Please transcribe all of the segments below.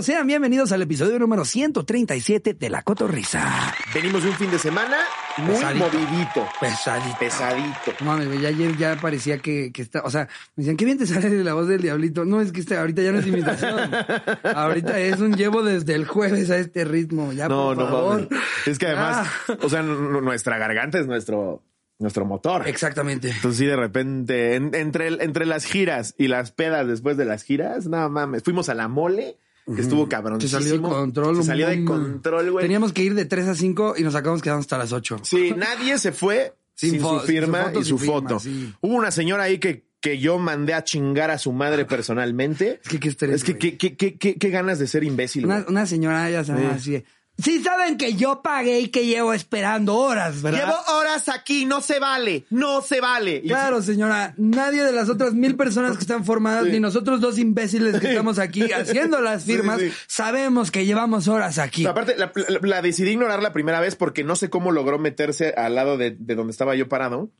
amigos, sean bienvenidos al episodio número 137 de La Cotorrisa. Venimos de un fin de semana muy Pesadito. movidito. Pesadito. Pesadito. No ya ayer ya parecía que, que está, o sea, me decían, qué bien te sale la voz del diablito. No, es que este, ahorita ya no es imitación. ahorita es un llevo desde el jueves a este ritmo. Ya, No, por no favor. mames. Es que además, Ya. o sea, nuestra garganta es nuestro, nuestro motor. Exactamente. Entonces sí, de repente, en- entre, entre las giras y las pedas después de las giras, no mames, fuimos a la mole, que estuvo cabrón. Se salió de control. Se salió de control, güey. Teníamos que ir de 3 a 5 y nos acabamos quedando hasta las 8. Sí, nadie se fue Sin sin, su firma sin su foto, y su firma, foto. sí. Hubo una señora ahí que, que yo mandé a chingar a su madre personalmente. Es que qué estrés, Es que qué, qué, qué, qué- qué ganas de ser imbécil. Una, una señora ya sabe Sí. así. Sí saben que yo pagué y que llevo esperando horas, ¿verdad? Llevo horas aquí, no se vale, no se vale. Claro, señora, nadie de las otras mil personas que están formadas, Sí. ni nosotros dos imbéciles que estamos aquí haciendo las firmas, sí. sabemos que llevamos horas aquí. Aparte, la, la- la decidí ignorar la primera vez porque no sé cómo logró meterse al lado de, de donde estaba yo parado.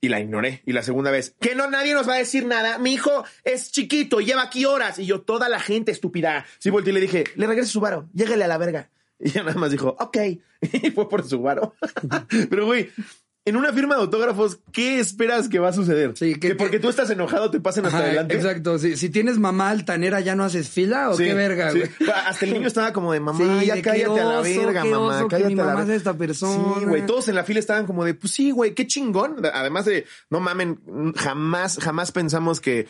Y la ignoré. Y la segunda vez, que no, nadie nos va a decir nada. Mi hijo es chiquito, lleva aquí horas. Y yo, toda la gente estúpida. Sí, volteé y le dije, le regrese su varo, llégale a la verga. Y ella nada más dijo, ok. Y fue por su varo. Pero, güey, en una firma de autógrafos, ¿qué esperas que va a suceder? Sí, que- que, porque que- tú estás enojado te pasen hasta Ajá, adelante. Exacto. Si, si tienes mamá altanera, ¿ya no haces fila o Sí, qué verga, güey? Hasta el niño estaba como de mamá, Sí, ya de qué cállate a la oso, verga, qué mamá, oso que cállate mi a la mamá verga. es esta persona. Sí, güey, todos en la fila estaban como de, pues sí, güey, qué chingón. Además de, no mamen, jamás, jamás pensamos que,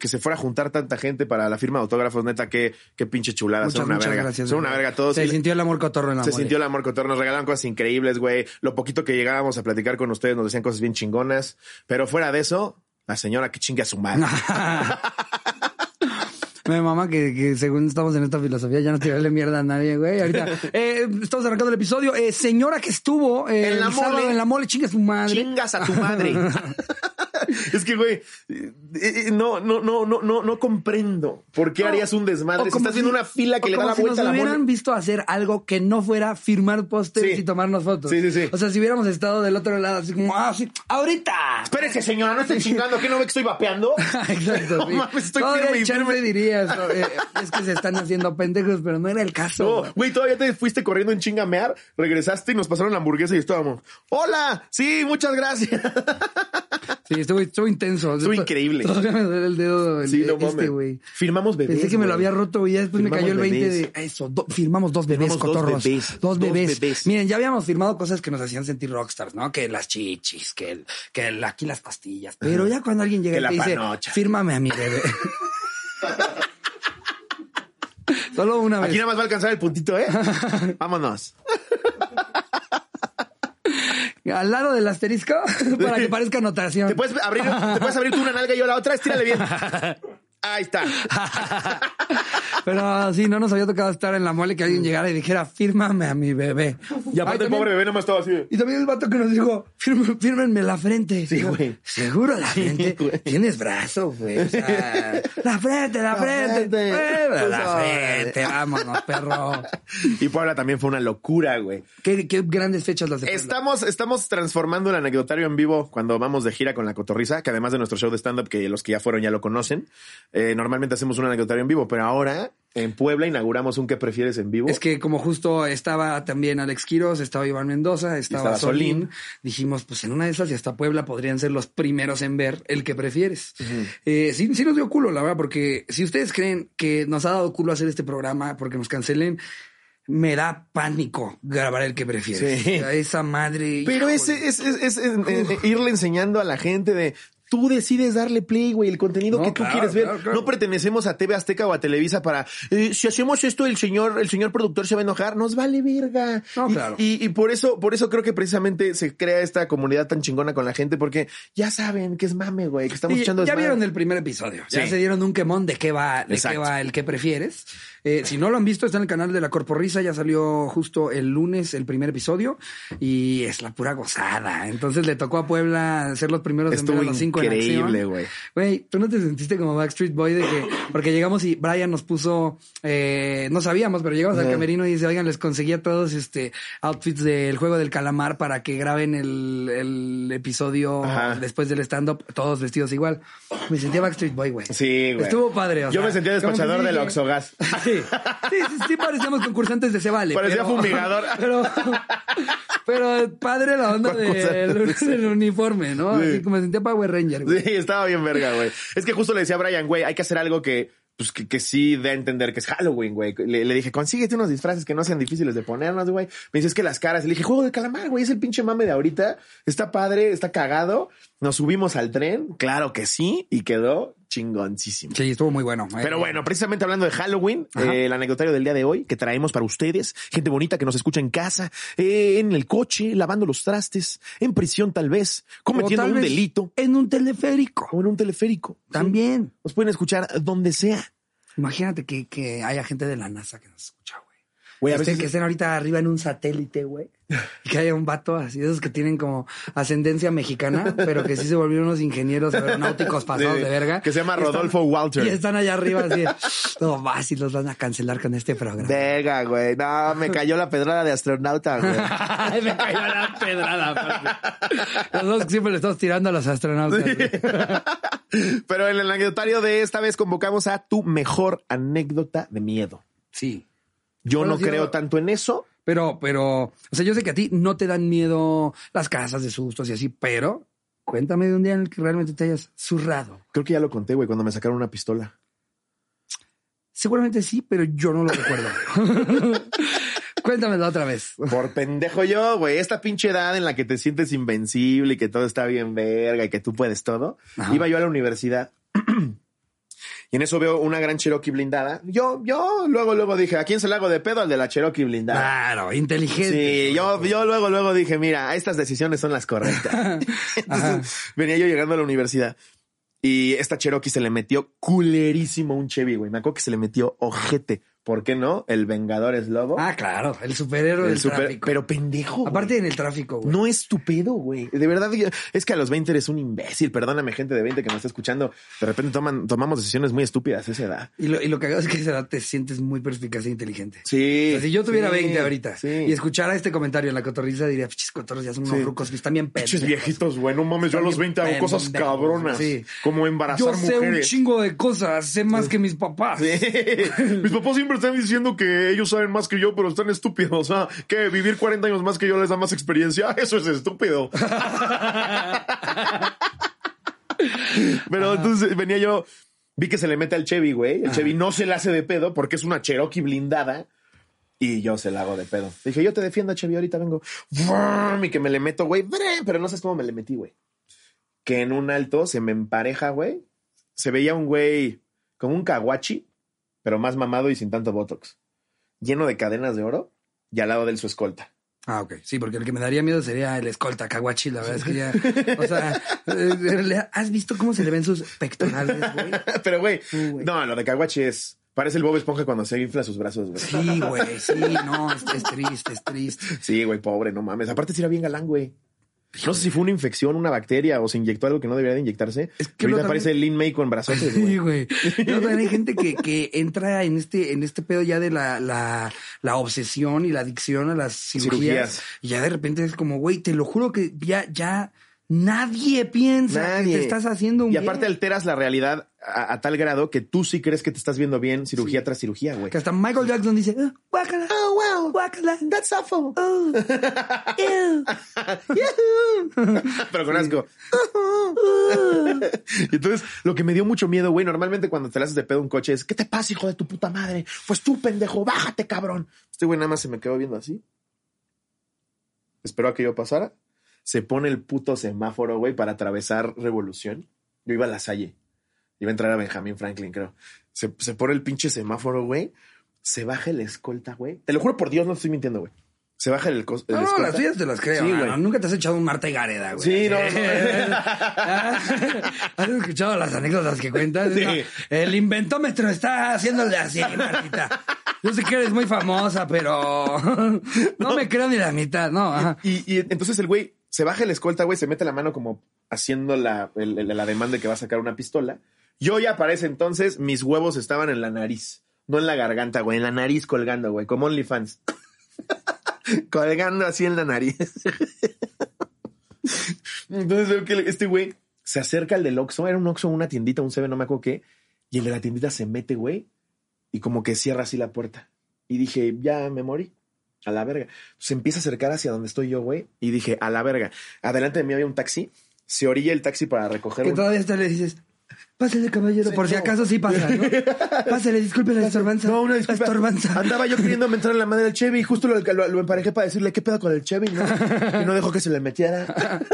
se fuera a juntar tanta gente para la firma de autógrafos, neta, qué, qué pinche chulada, Muchas, son una muchas verga. gracias. son una verga todos. Se sintió el amor cotorro en la se sintió el amor cotorro, nos regalaban cosas increíbles, güey. Lo poquito que llegábamos a platicar con ustedes nos decían cosas bien chingonas. Pero fuera de eso, la señora que chingue a su madre. Mi mamá que, que según estamos en esta filosofía ya no tirarle mierda a nadie, güey. Ahorita eh, estamos arrancando el episodio. Eh, señora que estuvo eh, En la mole. en la mole, chinga su madre. Chingas a tu madre. es que, güey, eh, eh, no, no, no, no, no, no comprendo por qué harías un desmadre. Si estás haciendo una fila que le da la si vuelta a nos la hubieran visto hacer algo que no fuera firmar pósters Sí. y tomarnos fotos. Sí, sí, sí. O sea, si hubiéramos estado del otro lado, así como, ah, sí, ahorita. Espérese, señora, no estoy chingando, ¿qué no ve que estoy vapeando? Exacto. No sí. mames, estoy firme firme. dirías, eh, es que se están haciendo pendejos, pero no era el caso. No, güey. güey, todavía te fuiste corriendo en chingamear, regresaste y nos pasaron la hamburguesa y estábamos. ¡Hola! Sí, muchas gracias. Sí, estuvo, estuvo intenso. Estuvo increíble. Todavía me duele el dedo el, Sí, no este, güey. Firmamos bebés. Pensé que me lo güey. había roto y ya después me cayó el 20 bebés. de eso. do- firmamos dos bebés, Firmamos dos cotorros. bebés, Dos dos bebés. bebés. Miren, ya habíamos firmado cosas que nos hacían sentir rockstars, ¿no? Que las chichis, que, el, que el- aquí las pastillas. Pero ya cuando alguien llega Que y la te dice, panocha. fírmame a mi bebé. Solo una vez. Aquí nada más va a alcanzar el puntito, ¿eh? Vámonos. Al lado del asterisco para que parezca anotación. ¿Te puedes abrir, te puedes abrir tú una nalga y yo la otra? Estírale bien. Ahí está. Pero sí, no nos había tocado estar en la mole que alguien llegara y dijera, fírmame a mi bebé. Y aparte Ay, el pobre bebé no me estaba así. Y también el vato que nos dijo, "Fírme- fírmenme la frente. Sí, güey. Seguro la frente. Tienes brazo, güey. O sea, la frente, la, La frente. frente. La frente, vámonos, perro. Y Puebla también fue una locura, güey. Qué, qué grandes fechas las de Puebla. Estamos, estamos transformando el anecdotario en vivo cuando vamos de gira con la cotorriza, que además de nuestro show de stand-up, que los que ya fueron ya lo conocen, eh, normalmente hacemos un anecdotario en vivo, pero ahora en Puebla inauguramos un ¿Qué prefieres en vivo? Es que como justo estaba también Alex Quiroz, estaba Iván Mendoza, estaba, estaba Solín, Solín. dijimos, pues en una de esas y hasta Puebla podrían ser los primeros en ver el que prefieres. Eh, sí, sí nos dio culo, la verdad, porque si ustedes creen que nos ha dado culo hacer este programa porque nos cancelen, me da pánico grabar el que prefieres. Sí. A esa madre. Pero ese es, es, es, irle enseñando a la gente de tú decides darle play, güey, el contenido No, que tú claro, quieres ver. claro, claro. No pertenecemos a TV Azteca o a Televisa para eh, si hacemos esto el señor el señor productor se va a enojar, nos vale verga. No, y, claro. y, y por eso por eso creo que precisamente se crea esta comunidad tan chingona con la gente porque ya saben que es mame, güey, que estamos Sí, echando ya vieron el primer episodio. Ya se dieron un quemón de qué va, de qué va el que prefieres. Eh, si no lo han visto, está en el canal de la Corporrisa. Ya salió justo el lunes el primer episodio y es la pura gozada. Entonces le tocó a Puebla ser los primeros Estuvo a los cinco. Increíble, güey. Güey, ¿tú no te sentiste como Backstreet Boy de que, porque llegamos y Brian nos puso, eh, no sabíamos, pero llegamos al Ajá. camerino y dice, oigan, les conseguí a todos este outfits del juego del calamar para que graben el, el episodio Ajá. después del stand-up, todos vestidos igual. Me sentía Backstreet Boy, güey. Sí, güey. Estuvo padre. o Yo sea, me sentía despachador del Oxogas. Sí, sí, sí, sí parecíamos concursantes de Se Vale. Parecía pero- fumigador. Pero, pero padre la onda del, Concursantes. del uniforme, ¿no? Sí. Así como me sentía Power Ranger, Sí, estaba bien verga, güey. Es que justo le decía a Brian, güey, hay que hacer algo que, pues, que, que sí dé a entender que es Halloween, güey. Le, le dije, consíguete unos disfraces que no sean difíciles de ponernos, güey. Me dice, es que las caras. Le dije, juego de calamar, güey, es el pinche mame de ahorita. Está padre, está cagado. Nos subimos al tren, claro que sí, y quedó chingoncísimo. Sí, estuvo muy bueno. eh. Pero bueno, precisamente hablando de Halloween, eh, el anecdotario del día de hoy que traemos para ustedes, gente bonita que nos escucha en casa, eh, en el coche, lavando los trastes, en prisión tal vez, cometiendo tal un vez delito En un teleférico. o en un teleférico. También. Nos pueden escuchar donde sea. Imagínate que, que haya gente de la NASA que nos escucha, güey. Güey, a Este, veces- que estén ahorita arriba en un satélite, güey. Y que haya un vato así, esos que tienen como ascendencia mexicana, pero que sí se volvieron unos ingenieros aeronáuticos pasados Sí, de verga. que se llama están- Rodolfo Walter. Y están allá arriba así. No, vas y los van a cancelar con este programa. Venga, güey. No, me cayó la pedrada de astronauta, güey. Me cayó la pedrada. Los dos que siempre le estamos tirando a los astronautas. Pero en el anecdotario de esta vez convocamos a tu mejor anécdota de miedo. Sí. Yo Bueno, no creo tanto en eso. Pero, pero, o sea, yo sé que a ti no te dan miedo las casas de sustos y así, pero cuéntame de un día en el que realmente te hayas zurrado. Creo que ya lo conté, güey, cuando me sacaron una pistola. Seguramente sí, pero yo no lo recuerdo. Cuéntamelo otra vez. Por pendejo yo, güey. Esta pinche edad en la que te sientes invencible y que todo está bien verga y que tú puedes todo. Ajá. Iba yo a la universidad. Y en eso veo una gran Cherokee blindada. Yo, yo luego, luego dije, ¿a quién se le hago de pedo? Al de la Cherokee blindada. Claro, inteligente. Sí, yo, yo luego, luego dije, mira, estas decisiones son las correctas. Entonces, venía yo llegando a la universidad y esta Cherokee se le metió culerísimo un Chevy, güey. Me acuerdo que se le metió ojete. ¿Por qué no? El Vengador es lobo. Ah, claro, el superhéroe El del super- tráfico. pero pendejo. güey. Aparte en el tráfico, güey. No es tu pedo, güey. De verdad, es que a los 20 eres un imbécil. Perdóname, gente de 20 que me está escuchando. De repente toman, tomamos decisiones muy estúpidas a esa edad. Y lo, y lo cagado es que a esa edad te sientes muy perspicaz e inteligente. Sí. O sea, si yo tuviera sí, 20 ahorita sí. y escuchara este comentario en la cotorriza, diría, pichis cotorros ya son unos Sí. rucos, están bien pendejos. viejitos, güey. No mames, yo a los 20 hago cosas cabronas. sí. Como embarazar Yo sé un chingo de cosas, sé más que mis papás. Mis papás siempre están diciendo que ellos saben más que yo, pero están estúpidos. O sea, que vivir 40 años más que yo les da más experiencia. Eso es estúpido. pero entonces venía yo, vi que se le mete al Chevy, güey. El Chevy no se le hace de pedo porque es una Cherokee blindada. Y yo se la hago de pedo. Dije, yo te defiendo, Chevy, ahorita vengo. Y que me le meto, güey. Pero no sabes cómo me le metí, güey. Que en un alto se me empareja, güey. Se veía un güey como un caguachi, pero más mamado y sin tanto botox. Lleno de cadenas de oro y al lado de él su escolta. Ah, ok. Sí, porque el que me daría miedo sería el escolta Kawachi, la verdad es que ya. O sea, eh, ¿le- ¿has visto cómo se le ven sus pectorales, güey? pero, güey, Uh, no, lo de caguachi es... Parece el Bob Esponja cuando se infla sus brazos, güey. Sí, güey, sí, no, es, es triste, es triste. Sí, güey, pobre, no mames. Aparte sí era bien galán, güey. No sé si fue una infección, una bacteria o se inyectó algo que no debería de inyectarse. Es que que ahorita lo parece el Lin May con brazotes, Sí, güey. güey. No, también hay gente que, que entra en este, en este pedo ya de la, la, la obsesión y la adicción a las cirugías. Cirugías. Y ya de repente es como, güey, te lo juro que ya, ya nadie piensa Nadie. que te estás haciendo un Y aparte bien. alteras la realidad a, a tal grado que tú sí crees que te estás viendo bien cirugía tras cirugía, güey. Que hasta Michael Jackson dice, "Ah, guácala, Oh, wow. guácala, That's awful. oh, ew". Pero con asco. Entonces, lo que me dio mucho miedo, güey, normalmente cuando te le haces de pedo un coche es, ¿qué te pasa, hijo de tu puta madre? Pues tú, pendejo, bájate, cabrón. Este güey nada más se me quedó viendo así. Esperó a que yo pasara. Se pone el puto semáforo, güey, para atravesar Revolución. Yo iba a la Salle. Iba a entrar a Benjamin Franklin, creo. Se, se pone el pinche semáforo, güey. Se baja el escolta, güey. Te lo juro por Dios, no estoy mintiendo, güey. Se baja el, No, no, escolta. las tuyas te las creo. Sí, güey. Nunca te has echado un Marta y Gareda, güey. Sí, no, ¿Has escuchado las anécdotas que cuentas? Sí. No, el inventómetro está haciéndole así, Martita. Yo sé que eres muy famosa, pero no me creo ni la mitad, ¿no. Y, y entonces el güey se baja el escolta, güey, se mete la mano como haciendo la, la demanda de que va a sacar una pistola. Yo ya para ese entonces, mis huevos estaban en la nariz, no en la garganta, güey, en la nariz colgando, güey, como OnlyFans. colgando así en la nariz. Entonces veo que este güey se acerca al del Oxxo, era un Oxxo, una tiendita, un CB, no me acuerdo qué, y el de la tiendita se mete, güey, y como que cierra así la puerta. Y dije, ya me morí. A la verga. Se empieza a acercar hacia donde estoy yo, güey. Y dije, a la verga. Adelante de mí había un taxi. Se orilla el taxi para recoger Que un- todavía hasta le dices, pásale, caballero, Sí, por si acaso sí pasa, ¿no? Pásale, disculpe la estorbanza. No, una disculpa. estorbanza. Andaba yo queriendo entrar en la madre del Chevy y justo lo, lo- lo emparejé para decirle qué pedo con el Chevy, ¿no? Y no dejó que se le metiera.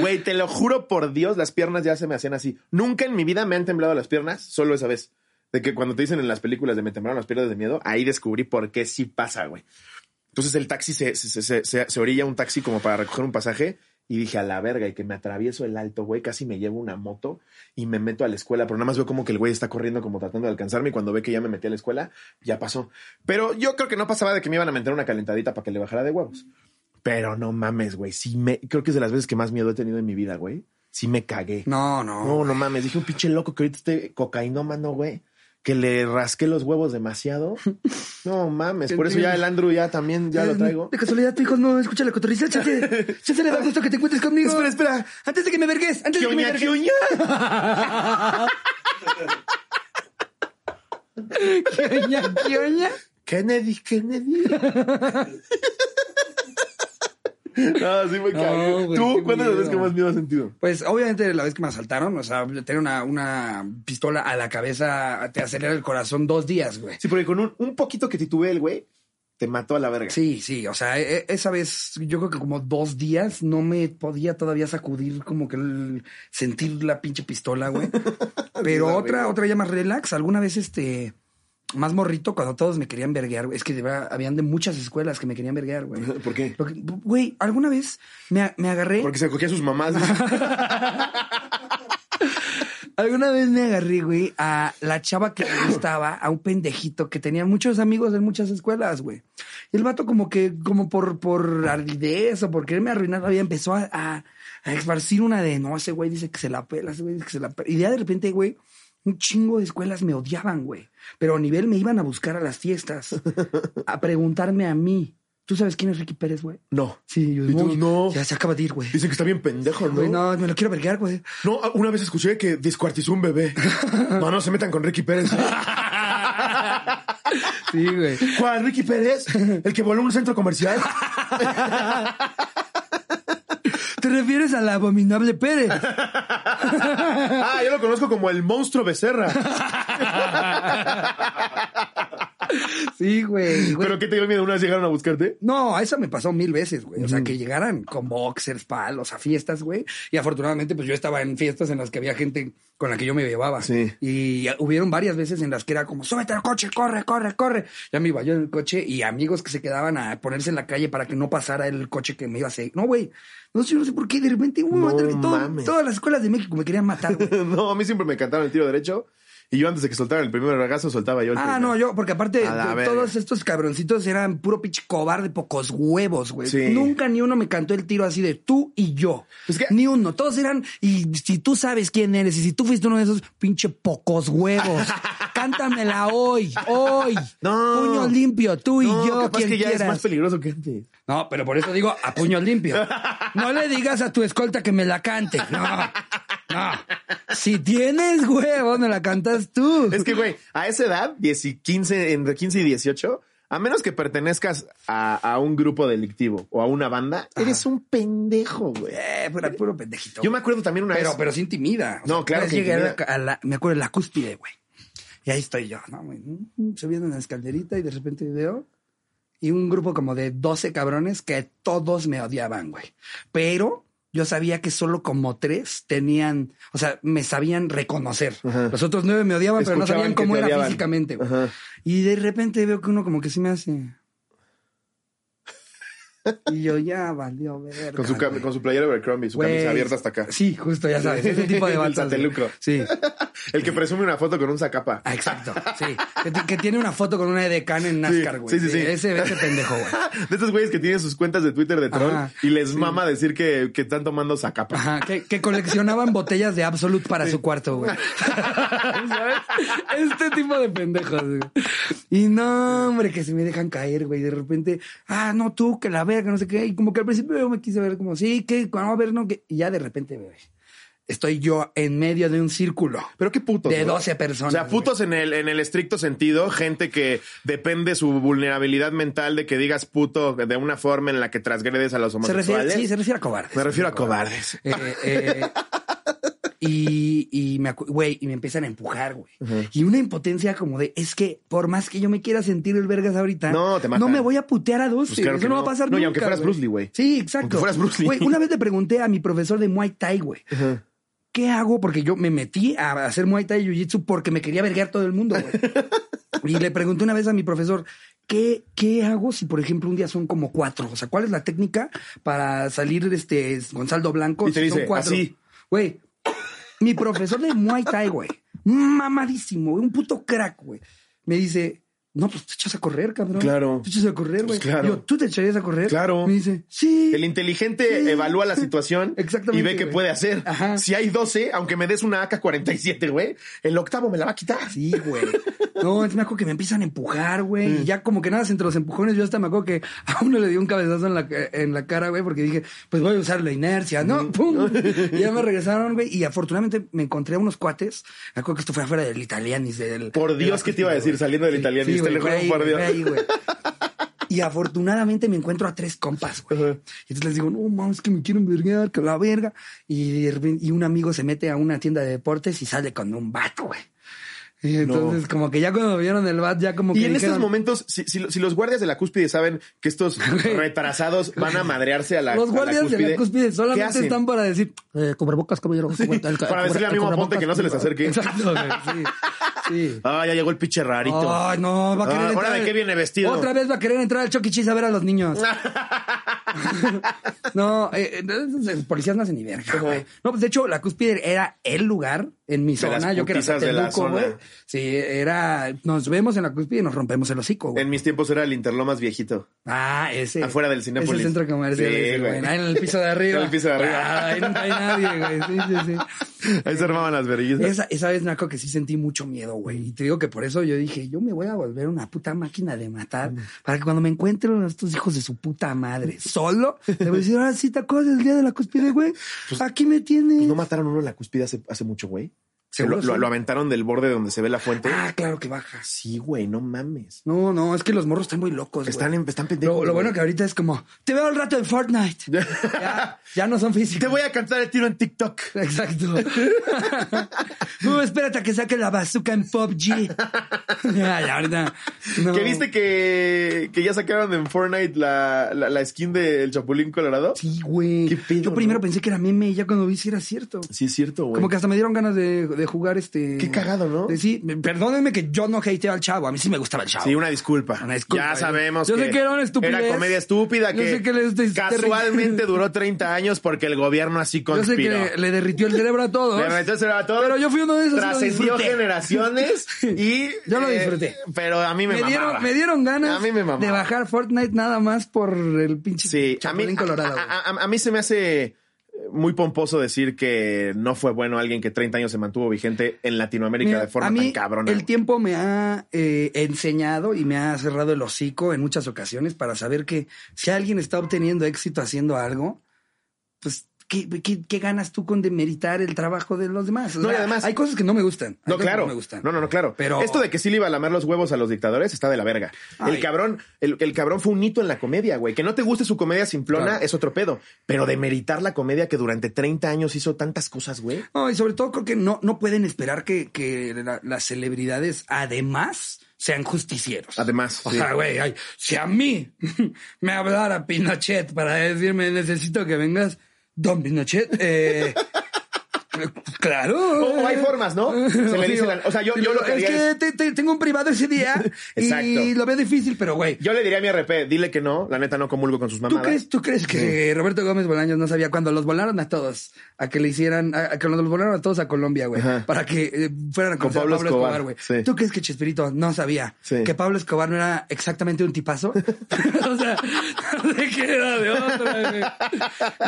Güey, te lo juro por Dios, las piernas ya se me hacían así. Nunca en mi vida me han temblado las piernas, solo esa vez. De que cuando te dicen en las películas de me temblaron las piernas de miedo, ahí descubrí por qué sí pasa, güey. Entonces el taxi se, se, se, se- se orilla un taxi como para recoger un pasaje y dije a la verga y que me atravieso el alto, güey, casi me llevo una moto y me meto a la escuela, pero nada más veo como que el güey está corriendo como tratando de alcanzarme y cuando ve que ya me metí a la escuela, ya pasó. Pero yo creo que no pasaba de que me iban a meter una calentadita para que le bajara de huevos. Pero no mames, güey, sí me, creo que es de las veces que más miedo he tenido en mi vida, güey. Sí me cagué. No, no. No, no mames, dije un pinche loco que ahorita esté cocainómano, güey. Que le rasqué los huevos demasiado. No mames, por eso ya el Andrew ya también ya lo traigo. De casualidad, tu hijo no escucha la cotorriza. Chance, chance le da gusto que te encuentres conmigo. Espera, espera. Antes de que me vergues, antes de que me vergues. kioña. Kioña, kioña. Kennedy, Kennedy. No, sí me cagué. No, ¿Tú cuándo es la vez que más miedo has sentido? Pues obviamente la vez que me asaltaron, o sea, tener una, una pistola a la cabeza te acelera el corazón dos días, güey. Sí, porque con un, un poquito que titubeé el güey, te mató a la verga. Sí, sí, o sea, e- e- esa vez yo creo que como dos días no me podía todavía sacudir como que el- sentir la pinche pistola, güey. Pero otra, otra ya más relax, alguna vez este, más morrito cuando todos me querían verguear, güey. Es que de verdad, habían de muchas escuelas que me querían verguear, güey. ¿Por qué? Lo que- Güey, alguna vez me, me agarré. Porque se cogía a sus mamás. Alguna vez me agarré, güey, a la chava que me gustaba, a un pendejito que tenía muchos amigos en muchas escuelas, güey. Y el vato como que, como por, por ardidez o por quererme arruinar la vida, empezó a, a, a esparcir una de, no, ese güey dice que se la pela, ese güey dice que se la pela. Y ya de repente, güey, un chingo de escuelas me odiaban, güey. Pero a nivel me iban a buscar a las fiestas, a preguntarme a mí. ¿Tú sabes quién es Ricky Pérez, güey? No. Sí, yo. "Uy, No. Ya se acaba de ir, güey. Dicen que está bien pendejo, ¿no? Güey, no, me lo quiero verguear, güey. No, una vez escuché que descuartizó un bebé. No, no se metan con Ricky Pérez. Sí, güey. ¿Cuál? ¿Ricky Pérez? ¿El que voló a un centro comercial? ¿Te refieres al abominable Pérez? Ah, yo lo conozco como el monstruo Becerra. Sí, güey. güey. ¿Pero qué te dio miedo? ¿Una vez llegaron a buscarte? No, eso me pasó mil veces, güey. O sea, que llegaran con boxers, palos, a fiestas, güey. Y afortunadamente, pues yo estaba en fiestas en las que había gente con la que yo me llevaba. Sí. Y hubieron varias veces en las que era como, súbete al coche, corre, corre, corre. Ya me iba yo en el coche y amigos que se quedaban a ponerse en la calle para que no pasara el coche que me iba a seguir. No, güey. No sé, no sé por qué. De repente, güey, No. Todo- todas las escuelas de México me querían matar, güey. No, a mí siempre me encantaron el tiro derecho. Y yo antes de que soltaran el primer regazo, soltaba yo el Ah, primer. no, yo, porque aparte todos estos cabroncitos eran puro pinche cobarde, pocos huevos, güey. Sí. Nunca ni uno me cantó el tiro así de tú y yo. Es que- Ni uno. Todos eran, y si tú sabes quién eres, y si tú fuiste uno de esos pinche pocos huevos, cántamela hoy, hoy. No. Puño limpio, tú y No, yo, capaz quien que ya quieras. es más peligroso que antes. No, pero por eso digo a puño limpio. No le digas a tu escolta que me la cante. No, no. Si tienes huevos, me la cantas tú. Es que, güey, a esa edad, 10 y 15, entre 15 y 18, a menos que pertenezcas a, a un grupo delictivo o a una banda, eres un pendejo, güey. Eh, puro pendejito. Yo me acuerdo también una Pero, vez. pero sí intimida. O No, sea, claro una que llegué a la, intimida. a la- me acuerdo, la cúspide, güey. Y ahí estoy yo, ¿no? Mm, Subiendo en la escalerita y de repente veo y un grupo como de 12 cabrones que todos me odiaban, güey. Pero yo sabía que solo como tres tenían, o sea, me sabían reconocer. Ajá. Los otros nueve me odiaban, pero no sabían cómo era odiaban. físicamente, güey. Y de repente veo que uno como que sí me hace... Y yo, ya valió. Con su, cam- con su playera de Abercrombie, su camisa abierta hasta acá. Sí, justo, ya sabes. Ese tipo de balsas. güey. Sateluco. Sí. El que presume una foto con un zacapa. Ah, exacto, sí. Que, ti- que tiene una foto con una edecán en NASCAR, güey. sí, sí, sí. Ese, ese pendejo, güey. De esos güeyes que tienen sus cuentas de Twitter de troll Ajá, y les mama decir que, que están tomando zacapa. Ajá, que, que coleccionaban botellas de Absolute para su cuarto, güey. ¿Sabes? Este tipo de pendejos, güey. Y no, hombre, que se me dejan caer, güey. De repente, ah, no, tú, que la verga, no sé qué. Y como que al principio yo me quise ver como, sí, que, vamos a ver, no, que. Y ya de repente, estoy yo en medio de un círculo. Pero qué putos. De güey. 12 personas, O sea, putos en el, en el estricto sentido, gente que depende su vulnerabilidad mental de que digas puto de una forma en la que transgredes a los Se homosexuales. refiere, sí, se refiere a cobardes. Me refiero a cobardes. Eh, eh, y, y me, güey, y me empiezan a empujar, güey. Y una impotencia como de, es que por más que yo me quiera sentir el vergas ahorita, No, te matan. me voy a putear a 12. Pues claro Eso no, no. va a pasar No, y nunca, aunque fueras Bruce Lee, güey. Sí, exacto. Aunque fueras Bruce Lee. Güey, una vez le pregunté a mi profesor de Muay Thai, güey. ¿Qué hago? Porque yo me metí a hacer Muay Thai y Jiu-Jitsu porque me quería verguear todo el mundo, güey. y le pregunté una vez a mi profesor, ¿qué, ¿qué hago si, por ejemplo, un día son como cuatro? O sea, ¿cuál es la técnica para salir este Gonzalo Blanco? Y te si son dice, cuatro? así. Güey, mi profesor de Muay Thai, güey, mamadísimo, un puto crack, güey, me dice, no, pues te echas a correr, cabrón. Claro. Te echas a correr, güey. Pues claro. Yo, ¿tú te echarías a correr? Claro. Me dice, sí. El inteligente Sí. evalúa la situación Exactamente, y ve qué puede hacer. Ajá. Si hay 12, aunque me des una AK-47, güey, el octavo me la va a quitar. Sí, güey. No, entonces me acuerdo que me empiezan a empujar, güey. Mm. Y ya como que nada, entre los empujones, yo hasta me acuerdo que a uno le dio un cabezazo en la, en la cara, güey, porque dije, pues voy a usar la inercia, ¿no? Mm. ¡Pum! Y ya me regresaron, güey. Y afortunadamente me encontré a unos cuates. Me acuerdo que esto fue afuera del Italianis. Del, Por Dios, ¿qué te iba a decir? Saliendo del Italianis, te güey, lo fue juro ahí, por güey, Dios. fue ahí, güey. Y afortunadamente me encuentro a tres compas, güey. Entonces les digo, no, mames, que me quieren verguear, que la verga. Y, y un amigo se mete a una tienda de deportes y sale con un vato, güey. Y entonces, como que ya cuando vieron el bat, ya como Y que. en estos dijeron, momentos, si, si- si los guardias de la cúspide saben que estos retrasados van a madrearse a la Los guardias de la cúspide ¿qué solamente están para decir, eh, cubrebocas, caballero. para decirle a Mimo Aponte que no se les acerque. Exacto, güey, sí. sí. Ah, ya llegó el pinche rarito. Ay, no, va a querer Ah, entrar. ¿ahora de qué viene vestido? Otra vez va a querer entrar al Chucky Cheese a ver a los niños. no, eh, eh, los policías no hacen ni verga, güey. No, pues de hecho, la cúspide era el lugar en mi De zona. Yo que era de la zona. Sí, era. Nos vemos en la cúspide y nos rompemos el hocico, güey. En mis tiempos era el Interlomas viejito. Ah, ese. Afuera del Cinépolis. Ese centro comercial. Sí, ese, güey. Ahí en el piso de arriba. En el piso de arriba. Ah, ahí nunca hay nadie, güey. Sí, sí, sí. Ahí se armaban las verguillas. Esa, esa vez, Naco, que sí sentí mucho miedo, güey. Y te digo que por eso yo dije, yo me voy a volver una puta máquina de matar para que cuando me encuentren a estos hijos de su puta madre solo, le voy a decir, ahora sí te acuerdas del día de la cúspide, güey. Aquí me tienes. Pues no mataron uno en la cúspide hace, hace mucho, güey. Lo, lo- sí. lo aventaron del borde donde se ve la fuente. Ah, claro que bajas. Sí, güey, no mames. No, no, es que los morros están muy locos, Están, güey. en- están pendejos. Lo, lo bueno que ahorita es como, te veo al rato en Fortnite. ya, ya no son físicos. Te voy a cantar el tiro en TikTok. Exacto. no, espérate a que saque la bazooka en PUBG. ya, ya, ahorita. No. ¿Que viste que, que ya sacaron en Fortnite la, la, la skin del Chapulín Colorado? Sí, güey. ¿Qué pedo, Yo primero no? pensé que era meme y ya cuando vi si era cierto. Sí, es cierto, güey. Como que hasta me dieron ganas de, de jugar este. Qué cagado, ¿no? de- sí, perdónenme que yo no hateo al chavo. A mí sí me gustaba el chavo. Sí, una disculpa. Una disculpa. Ya sabemos Yo que sé que era una estupidez. Era comedia estúpida Yo que sé que le- te- casualmente duró 30 años porque el gobierno así Yo sé conspiró. que le derritió el cerebro a todos. Le metió el cerebro a todos. Pero yo fui uno de esos. Trascendió generaciones y... Yo lo eh, disfruté. pero a mí me, Me dieron, me dieron ganas A mí me mamaba. de bajar Fortnite nada más por el pinche Sí, a mí, Chapulín Colorado. a, güey. a- a- a mí se me hace muy pomposo decir que no fue bueno alguien que 30 años se mantuvo vigente en Latinoamérica Mira, de forma a mí tan cabrona. El tiempo me ha eh, enseñado y me ha cerrado el hocico en muchas ocasiones para saber que si alguien está obteniendo éxito haciendo algo, pues, ¿qué, qué, qué ganas tú con demeritar el trabajo de los demás? O No, y además- hay cosas que no me gustan. No, claro. No me gustan. No, no, no, claro. Pero- Esto de que sí le iba a lamer los huevos a los dictadores está de la verga. Ay. El cabrón, el, el cabrón fue un hito en la comedia, güey. Que no te guste su comedia simplona Claro. es otro pedo. Pero de meritar la comedia que durante 30 años hizo tantas cosas, güey. No, y sobre todo creo que no, no pueden esperar que, que la- las celebridades además sean justicieros. Además, O sí. sea, güey, si a mí me hablara Pinochet para decirme necesito que vengas, don Pinochet, eh, Claro. O, o hay formas, ¿no? Se Sí, dice la- o sea, yo, yo lo que Es haría que es- te- te- tengo un privado ese día Exacto. y lo veo difícil, pero güey. yo le diría a mi RP, dile que no, la neta no comulgo con sus ¿Tú mamadas. crees, ¿Tú crees que Roberto Gómez Bolaños no sabía cuando los volaron a todos? A que le hicieran, a, a que los volaron a todos a Colombia, güey. Ajá. Para que eh, fueran a Con conocer a Pablo Pablo Escobar, Escobar, güey. sí. ¿Tú crees que Chespirito no sabía Sí. que Pablo Escobar no era exactamente un tipazo? o sea, no sé qué era de otra, güey.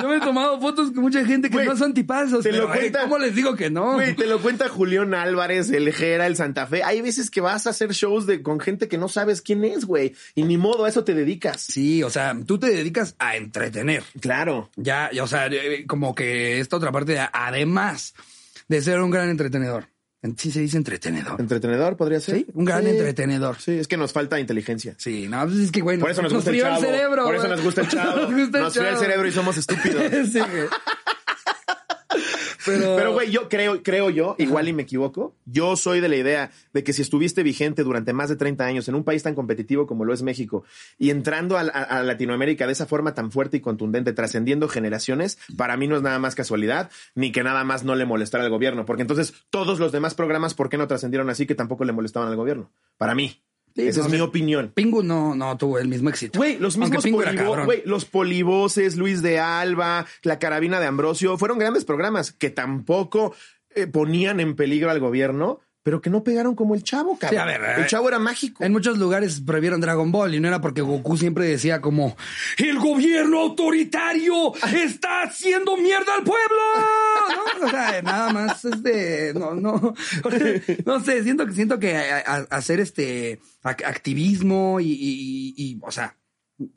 Yo me he tomado fotos con mucha gente que Güey, no son tipazos. te lo pero, güey, cuenta- ¿Cómo les digo que no? Güey, te lo cuenta Julián Álvarez, el Jera, el Santa Fe. Hay veces que vas a hacer shows de, con gente que no sabes quién es, güey. Y ni modo, a eso te dedicas. Sí, o sea, tú te dedicas a entretener. Claro. Ya, ya, o sea, eh, como que esta otra parte, además de ser un gran entretenedor. Sí se dice entretenedor. ¿Entretenedor podría ser? Sí, un gran Sí. entretenedor. Sí, es que nos falta inteligencia. Sí, no, pues es que, güey, Por eso nos gusta el chavo. cerebro. Por eso nos gusta el chavo. Nos gusta el Nos cerebro y somos estúpidos. sí, güey. Pero, güey, yo creo, creo yo, igual y me equivoco, yo soy de la idea de que si estuviste vigente durante más de 30 años en un país tan competitivo como lo es México y entrando a, a- a Latinoamérica de esa forma tan fuerte y contundente, trascendiendo generaciones, para mí no es nada más casualidad, ni que nada más no le molestara al gobierno, porque entonces todos los demás programas, ¿por qué no trascendieron así que tampoco le molestaban al gobierno? Para mí. Sí, Esa no, es mi opinión. Pingu no, no tuvo el mismo éxito. Güey, los mismos polivo- los polivoces, Luis de Alba, la carabina de Ambrosio, fueron grandes programas que tampoco eh, ponían en peligro al gobierno, pero que no pegaron como el chavo, cabrón. Sí, a ver, eh, el chavo era mágico. En muchos lugares prohibieron Dragon Ball y no era porque Goku siempre decía como el gobierno autoritario está haciendo mierda al pueblo. ¿No? O sea, nada más este no no no sé, siento que siento que hacer este ac- activismo y, y- y- o sea,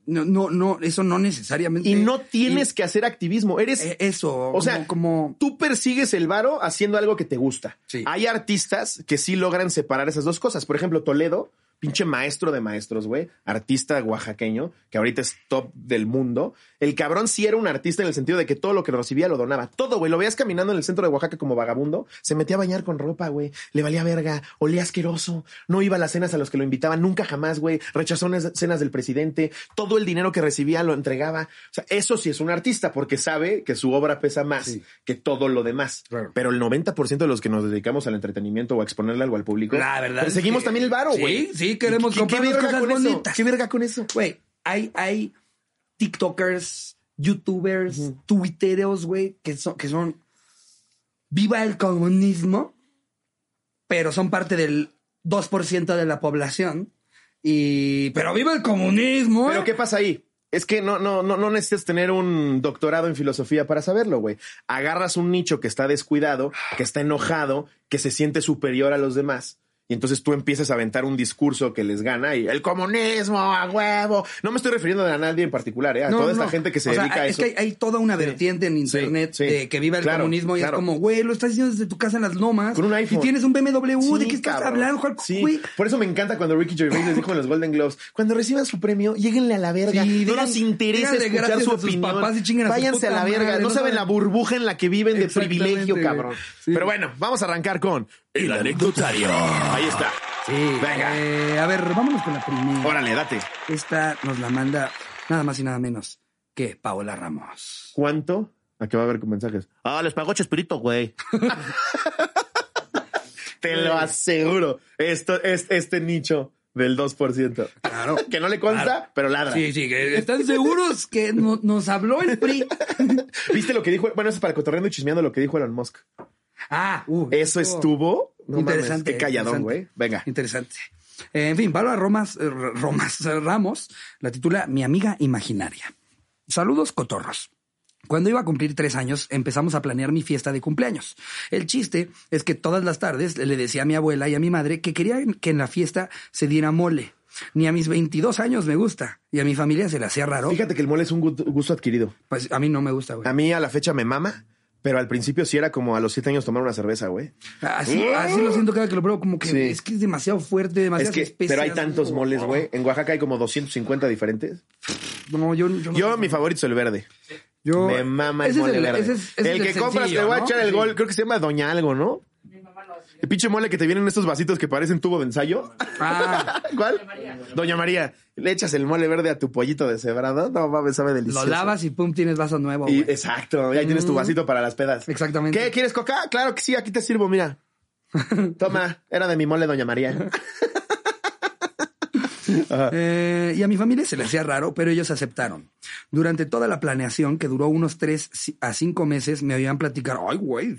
no no no eso no necesariamente Y no tienes que hacer activismo, eres... eh, eso, o sea, como, como Tú persigues el varo haciendo algo que te gusta. Sí. Hay artistas que sí logran separar esas dos cosas. Por ejemplo, Toledo, pinche maestro de maestros, güey, artista oaxaqueño, que ahorita es top del mundo. El cabrón sí era un artista en el sentido de que todo lo que recibía lo donaba. Todo, güey. Lo veías caminando en el centro de Oaxaca como vagabundo. Se metía a bañar con ropa, güey. Le valía verga. Olía asqueroso. No iba a las cenas a los que lo invitaban. Nunca jamás, güey. Rechazó unas cenas del presidente. Todo el dinero que recibía lo entregaba. O sea, eso sí es un artista porque sabe que su obra pesa más Sí. que todo lo demás. Claro. Pero el 90% de los que nos dedicamos al entretenimiento o a exponerle algo al público, La verdad seguimos que- también el varo, Sí, güey. Sí, queremos ¿Qué- qué comprarnos verga cosas eso? ¿Qué verga con eso? Güey, hay, hay TikTokers, YouTubers, Twitteros, güey, que son, que son viva el comunismo, pero son parte del 2% de la población. Y, pero viva el comunismo, Pero ¿eh? ¿qué pasa ahí? Es que no, no, no, no necesitas tener un doctorado en filosofía para saberlo, güey. Agarras un nicho que está descuidado, que está enojado, que se siente superior a los demás. Y entonces tú empiezas a aventar un discurso que les gana y el comunismo a huevo. No me estoy refiriendo a nadie en particular, ¿eh? a No, toda no, esta gente que se o sea, dedica a es eso. que hay, hay toda una vertiente en internet sí. de que viva el Claro, comunismo y claro. es como, güey, lo estás haciendo desde tu casa en las lomas. Con un iPhone. Y tienes un BMW, ¿de qué estás cabrón. hablando? Juan? Sí, por eso me encanta cuando Ricky Gervais les dijo en los Golden Globes, cuando reciban su premio, lléguenle a la verga. No digan- nos interesa escuchar su opinión. a Váyanse a la verga. madre, no no saben la burbuja en la que viven de privilegio, cabrón. Pero bueno, vamos a arrancar con el anecdotario. Ahí está. Sí, Venga. eh, a ver, vámonos con la primera. Órale, date. Esta nos la manda nada más y nada menos que Paola Ramos. ¿Cuánto? Aquí va a haber mensajes. Ah, les pagó Chespirito, güey. Te lo aseguro. Esto es este nicho del 2%. Claro. Que no le consta, Claro. pero ladra. Sí, sí, que están seguros que no- nos habló el PRI. ¿Viste lo que dijo? Bueno, eso es para cotorreando y chismeando lo que dijo Elon Musk. Ah, uh, Eso estuvo. No interesante. Mames, qué calladón, güey. Venga. Interesante. Eh, en fin, Paola Romas, eh, Romas eh, Ramos la titula Mi amiga imaginaria. Saludos, cotorros. Cuando iba a cumplir tres años, empezamos a planear mi fiesta de cumpleaños. El chiste es que todas las tardes le decía a mi abuela y a mi madre que quería que en la fiesta se diera mole. Ni a mis 22 años me gusta. Y a mi familia se le hacía raro. Fíjate que el mole es un gu- gusto adquirido. Pues a mí no me gusta, güey. A mí a la fecha me mama, pero al principio sí era como a los siete años tomar una cerveza, güey. Así, así lo siento cada que lo pruebo, como que Sí. es que es demasiado fuerte, demasiado Es que, especias. pero hay tantos moles, güey. En Oaxaca hay como 250 diferentes. No, yo, yo, no- Yo, mi favorito es el verde. yo- me mama el mole verde. ese es- ese el que compras, te voy a echar el gol. Creo que se llama Doña Algo, ¿no? El pinche mole que te vienen en estos vasitos que parecen tubo de ensayo. Ah, ¿Cuál? Doña María. Le echas el mole verde a tu pollito deshebrado. No mames, sabe delicioso. lo lavas y pum, tienes vaso nuevo. Y- exacto. Y ahí tienes tu vasito para las pedas. Exactamente. ¿Qué? ¿Quieres coca? Claro que sí, aquí te sirvo, mira. Toma, era de mi mole, Doña María. Eh, y a mi familia se le hacía raro, pero ellos aceptaron. Durante toda la planeación, que duró unos tres a cinco meses, me habían platicar, ay, güey,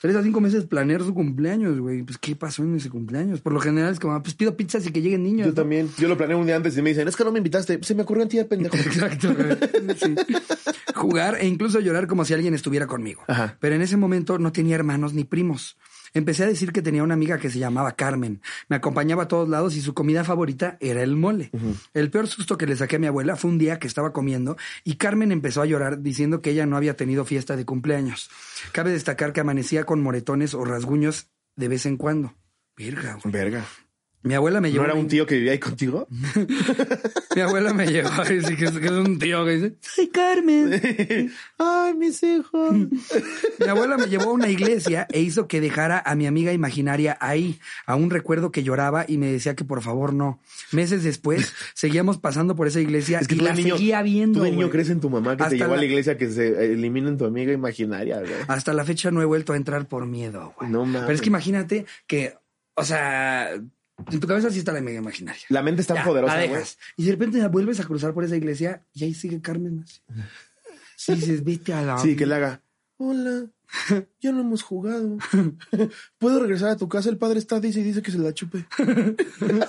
tres a cinco meses planear su cumpleaños, güey. Pues, ¿qué pasó en ese cumpleaños? Por lo general es como, ah, pues pido pizzas y que lleguen niños. Yo ¿no? también. Yo lo planeé un día antes y me dicen, es que no me invitaste. Se me ocurrió en ti, pendejo. Exacto. Sí. Jugar e incluso llorar como si alguien estuviera conmigo. Ajá. Pero en ese momento no tenía hermanos ni primos. Empecé a decir que tenía una amiga que se llamaba Carmen. Me acompañaba a todos lados y su comida favorita era el mole. El peor susto que le saqué a mi abuela fue un día que estaba comiendo y Carmen empezó a llorar diciendo que ella no había tenido fiesta de cumpleaños. Cabe destacar que amanecía con moretones o rasguños de vez en cuando. Verga, güey. Verga. Mi abuela me ¿No llevó. era una- un tío que vivía ahí contigo? Mi abuela me llevó a decir que es, que es un tío que dice, ¡Ay, Carmen! Ay, mis hijos. Mi abuela me llevó a una iglesia e hizo que dejara a mi amiga imaginaria ahí. Aún recuerdo que lloraba y me decía que por favor no. Meses después seguíamos pasando por esa iglesia Es que y la niño, seguía viendo. tú de niño crees en tu mamá que Hasta te llevó a la- la iglesia que se eliminen tu amiga imaginaria, güey. Hasta la fecha no he vuelto a entrar por miedo, güey. No mames. Pero es que imagínate que, o sea, en tu cabeza sí está la amiga imaginaria. La mente es tan Ya, poderosa, La dejas. Y de repente vuelves a cruzar por esa iglesia y ahí sigue Carmen. así. Sí, dices, vete a la. Sí, que le haga. Hola, ya no hemos jugado. ¿Puedo regresar a tu casa? El padre está, dice y dice que se la chupe.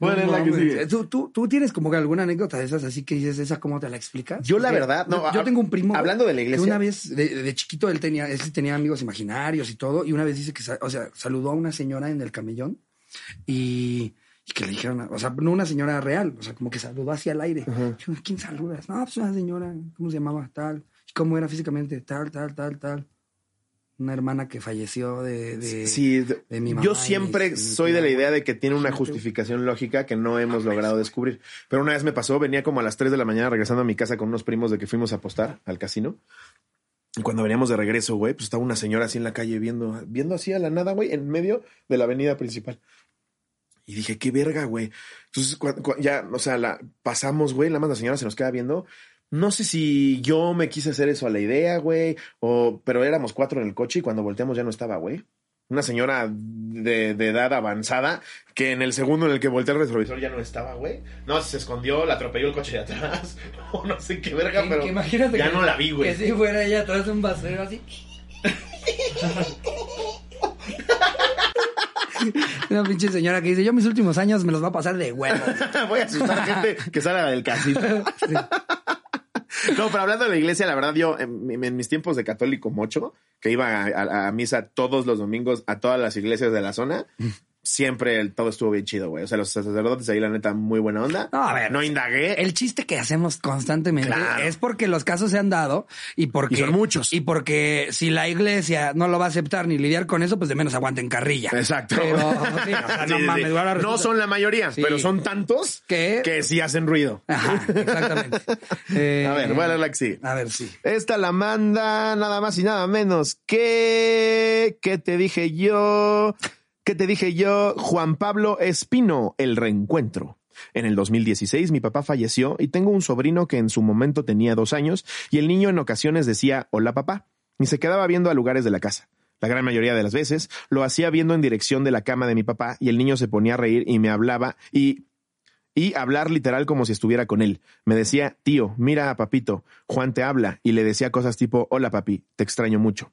bueno, es la que No, sigue. ¿Tú, tú, tú tienes como que alguna anécdota de esas así que dices, ¿esa cómo te la explicas? Yo la verdad, no, Yo, tengo un primo. hablando de la que iglesia. una vez, de, de chiquito, él tenía, él tenía amigos imaginarios y todo. Y una vez dice que, o sea, saludó a una señora en el camellón y, y que le dijeron, o sea, no una señora real, o sea, como que saludó hacia el aire. ¿Quién saludas? No, pues una señora, ¿cómo se llamaba? Tal. ¿Y cómo era físicamente? Tal, tal, tal, tal. Una hermana que falleció de. de Sí, de- de mi mamá yo siempre soy de la idea de que tiene una justificación lógica que no hemos logrado descubrir. Pero una vez me pasó, venía como a las 3 de la mañana regresando a mi casa con unos primos de que fuimos a apostar al casino. Y cuando veníamos de regreso, güey, pues estaba una señora así en la calle viendo, viendo así a la nada, güey, en medio de la avenida principal. Y dije, qué verga, güey. Entonces, ya, o sea, la pasamos, güey, la más la señora se nos queda viendo. No sé si yo me quise hacer eso a la idea, güey, o, pero éramos cuatro en el coche y cuando volteamos ya no estaba, güey. Una señora de, de edad avanzada que en el segundo en el que volteé el retrovisor ya no estaba, güey. No, se escondió, la atropelló el coche de atrás. O no sé qué verga, pero que imagínate ya que- no la vi, güey. Que si fuera ella atrás de un basurero así. Una pinche señora que dice, yo mis últimos años me los va a pasar de huevo. Voy a asustar gente que salga del casino. No, pero hablando de la iglesia, la verdad, yo en, mis tiempos de católico mocho, que iba a misa todos los domingos a todas las iglesias de la zona, siempre el- todo estuvo bien chido, güey. O sea, los sacerdotes ahí, la neta, muy buena onda. No, a ver. No indagué. El chiste que hacemos constantemente Claro. es porque los casos se han dado y porque Y son muchos. Y porque si la iglesia no lo va a aceptar ni lidiar con eso, pues de menos aguanten carrilla. Exacto. Pero, sí, o sea, Sí, no sí, mames, sí. ahora No son la mayoría, Sí. pero son tantos ¿Qué? que sí hacen ruido. Ajá, exactamente. Eh, A ver, voy a leer la que sigue. A ver, sí. Esta la manda nada más y nada menos que... ¿Qué te dije yo? ¿Qué te dije yo? Juan Pablo Espino, El Reencuentro. En el 2016 mi papá falleció y tengo un sobrino que en su momento tenía dos años y el niño en ocasiones decía hola papá y se quedaba viendo a lugares de la casa. La gran mayoría de las veces lo hacía viendo en dirección de la cama de mi papá y el niño se ponía a reír y me hablaba y y hablar literal como si estuviera con él. Me decía, tío, mira a papito, Juan te habla, y le decía cosas tipo, hola papi, te extraño mucho.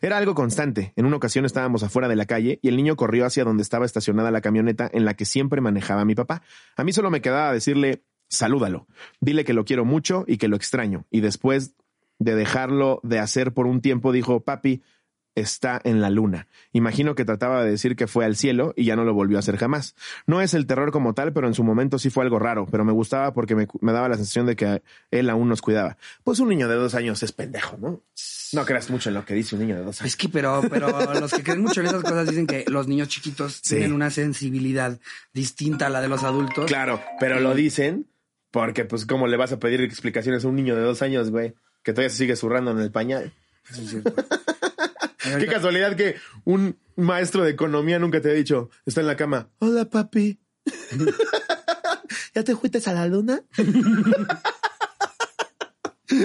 Era algo constante. En una ocasión estábamos afuera de la calle y el niño corrió hacia donde estaba estacionada la camioneta en la que siempre manejaba mi papá. A mí solo me quedaba decirle, salúdalo, dile que lo quiero mucho y que lo extraño. Y después de dejarlo de hacer por un tiempo, dijo, papi, está en la luna. Imagino que trataba de decir que fue al cielo y ya no lo volvió a hacer jamás. No es el terror como tal, pero en su momento sí fue algo raro, pero me gustaba porque me, me daba la sensación de que él aún nos cuidaba. Pues un niño de dos años es pendejo, ¿no? No creas mucho en lo que dice un niño de dos años. Es que, pero, pero los que creen mucho en esas cosas dicen que los niños chiquitos Sí. tienen una sensibilidad distinta a la de los adultos. Claro, pero lo dicen porque, pues, ¿cómo le vas a pedir explicaciones a un niño de dos años, güey? Que todavía se sigue zurrando en el pañal. Eso es cierto. Qué casualidad que un maestro de economía nunca te ha dicho, está en la cama, hola papi. ¿Ya te fuiste a la luna?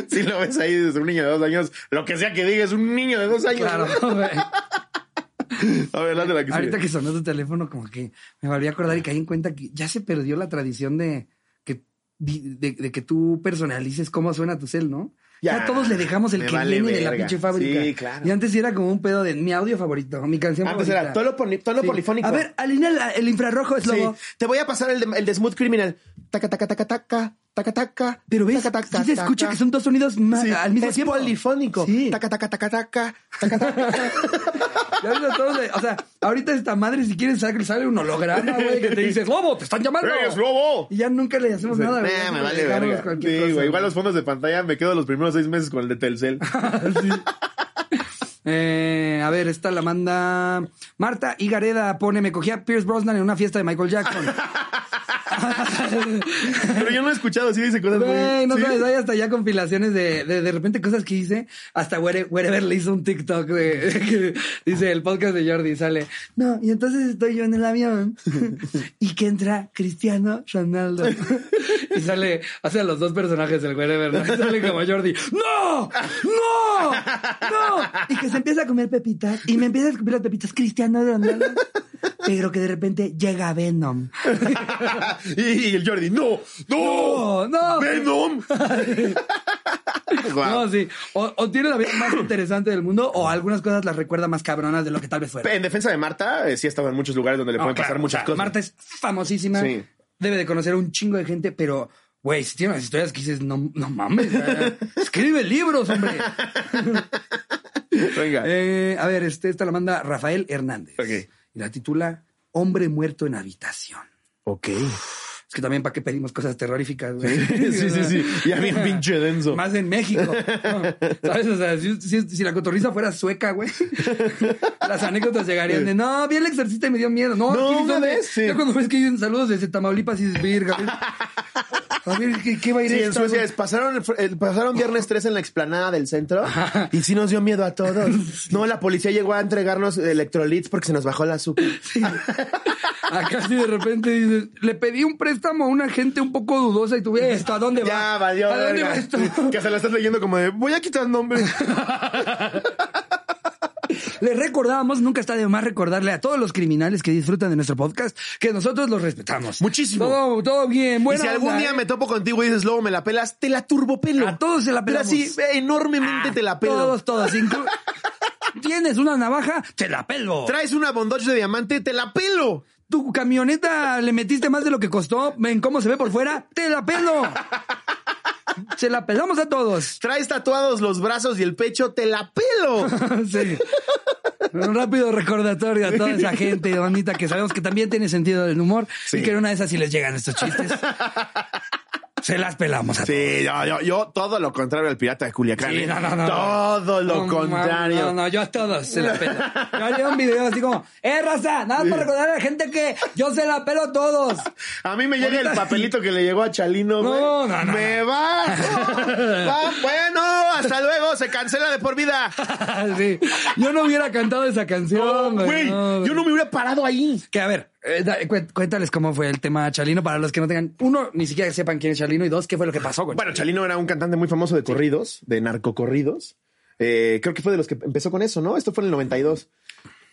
si lo ves ahí desde un niño de dos años, lo que sea que diga es un niño de dos años. Claro, güey. A ver, la que Ahorita sigue. que sonó tu teléfono, como que me volví a acordar y caí en cuenta que ya se perdió la tradición de que, de, de que tú personalices cómo suena tu cel, ¿no? Ya, Ya, todos le dejamos el que vale viene de la pinche fábrica. Sí, claro. Y antes era como un pedo de mi audio favorito, mi canción Antes favorita. era tono, tono Sí. polifónico. A ver, alinea el infrarrojo es Sí. Te voy a pasar el de, el de Smooth Criminal. Taca, taca, taca, taca, taca, taca. Pero ves, taca, taca, sí se escucha taca. que son dos sonidos Sí, al mismo es tiempo. polifónico. Sí. Taca, taca, taca, taca, taca, taca. O sea, ahorita esta madre, si quieres, sale, sale un holograma, güey, que te dice, lobo, te están llamando. ¡Eh, es lobo! Y ya nunca le hacemos nada, güey. Nah, Ya me le vale verga. Sí, cosa, güey. Igual los fondos de pantalla me quedo los primeros seis meses con el de Telcel. Sí. Eh, a ver, esta la manda Marta Igareda pone, me cogía a Pierce Brosnan en una fiesta de Michael Jackson. Pero yo no he escuchado, sí dice cosas muy... Güey, no ¿Sí? sabes, hay hasta ya compilaciones de, de, de repente cosas que hice. Hasta Where- Wherever le hizo un TikTok de, que dice el podcast de Jordi, sale. No, y entonces estoy yo en el avión y que entra Cristiano Ronaldo. Y sale, hace a los dos personajes del Wherever, ¿no? Y sale como Jordi. ¡No! ¡No! ¡No! Y que se empieza a comer pepitas y me empieza a escupir las pepitas Cristiano Ronaldo. Pero que de repente llega Venom. y, el Jordi, ¡no! ¡No! ¡No! ¡No! ¡Venom! No, sí. O, o tiene la vida más interesante del mundo o algunas cosas las recuerda más cabronas de lo que tal vez fuera. En defensa de Marta, eh, sí ha estado en muchos lugares donde le pueden claro, pasar o muchas sea, cosas. Marta es famosísima. Sí. Debe de conocer a un chingo de gente, pero, güey, si tiene unas historias que dices, no, no mames, eh, escribe libros, hombre. Venga. Eh, a ver, este, esta la manda Rafael Hernández. Ok. Y la titula Hombre muerto en habitación. ok. Es que también para qué pedimos cosas terroríficas, güey. sí, sí, sí. Ya bien pinche denso. Más en México. ¿no? ¿Sabes? O sea, si, si- si la cotorriza fuera sueca, güey, las anécdotas llegarían de no, vi el exorcista y me dio miedo. No, No, sí. Ya cuando ves que hay saludos desde Tamaulipas y dices, virga. A ver, ¿qué, qué va a ir Sí, en Suecia es, pasaron, el- pasaron viernes 3 en la explanada del centro y sí nos dio miedo a todos. No, la policía llegó a entregarnos electrolits porque se nos bajó el azúcar. Acá sí de repente dices, le pedí un préstamo a una gente un poco dudosa y tuve esto, ¿a dónde va? Ya, valió. ¿A dónde verga. va esto? Que se la estás leyendo como de, voy a quitar nombre. Les recordamos, nunca está de más recordarle a todos los criminales que disfrutan de nuestro podcast que nosotros los respetamos. Muchísimo. Todo, todo bien, y bueno. si algún día me topo contigo y dices, luego me la pelas, te la turbopelo. A todos se la pelamos. así, enormemente te la pelo. Todos, todos. Tienes una navaja, te la pelo. Traes una bondage de diamante, te la pelo. tu camioneta le metiste más de lo que costó, ven cómo se ve por fuera, te la pelo. Se la pelamos a todos. Traes tatuados los brazos y el pecho, te la pelo. Sí. Un rápido recordatorio a toda esa gente bonita que sabemos que también tiene sentido del humor Sí. y que en una de esas si les llegan estos chistes. Se las pelamos a todos. Sí, yo, yo, yo todo lo contrario al pirata de Culiacán. Sí, ¿eh? no, no, no. Todo lo No, contrario. No, no, yo a todos se la pelo. Yo haría un video así como, eh, raza, nada más para recordar a la gente que yo se la pelo a todos. A mí me llega Ahorita- el papelito que le llegó a Chalino. No, no, no, Me va. Va, Bueno, hasta luego. Se cancela de por vida. sí. Yo no hubiera cantado esa canción, No, güey, yo no me hubiera parado ahí. Que a ver, eh, da- cuéntales cómo fue el tema Chalino para los que no tengan, uno, ni siquiera sepan quién es Chalino y dos, qué fue lo que pasó con Bueno, Chalino era un cantante muy famoso de corridos, de narcocorridos. Eh, creo que fue de los que empezó con eso, ¿no? Esto fue en el 92.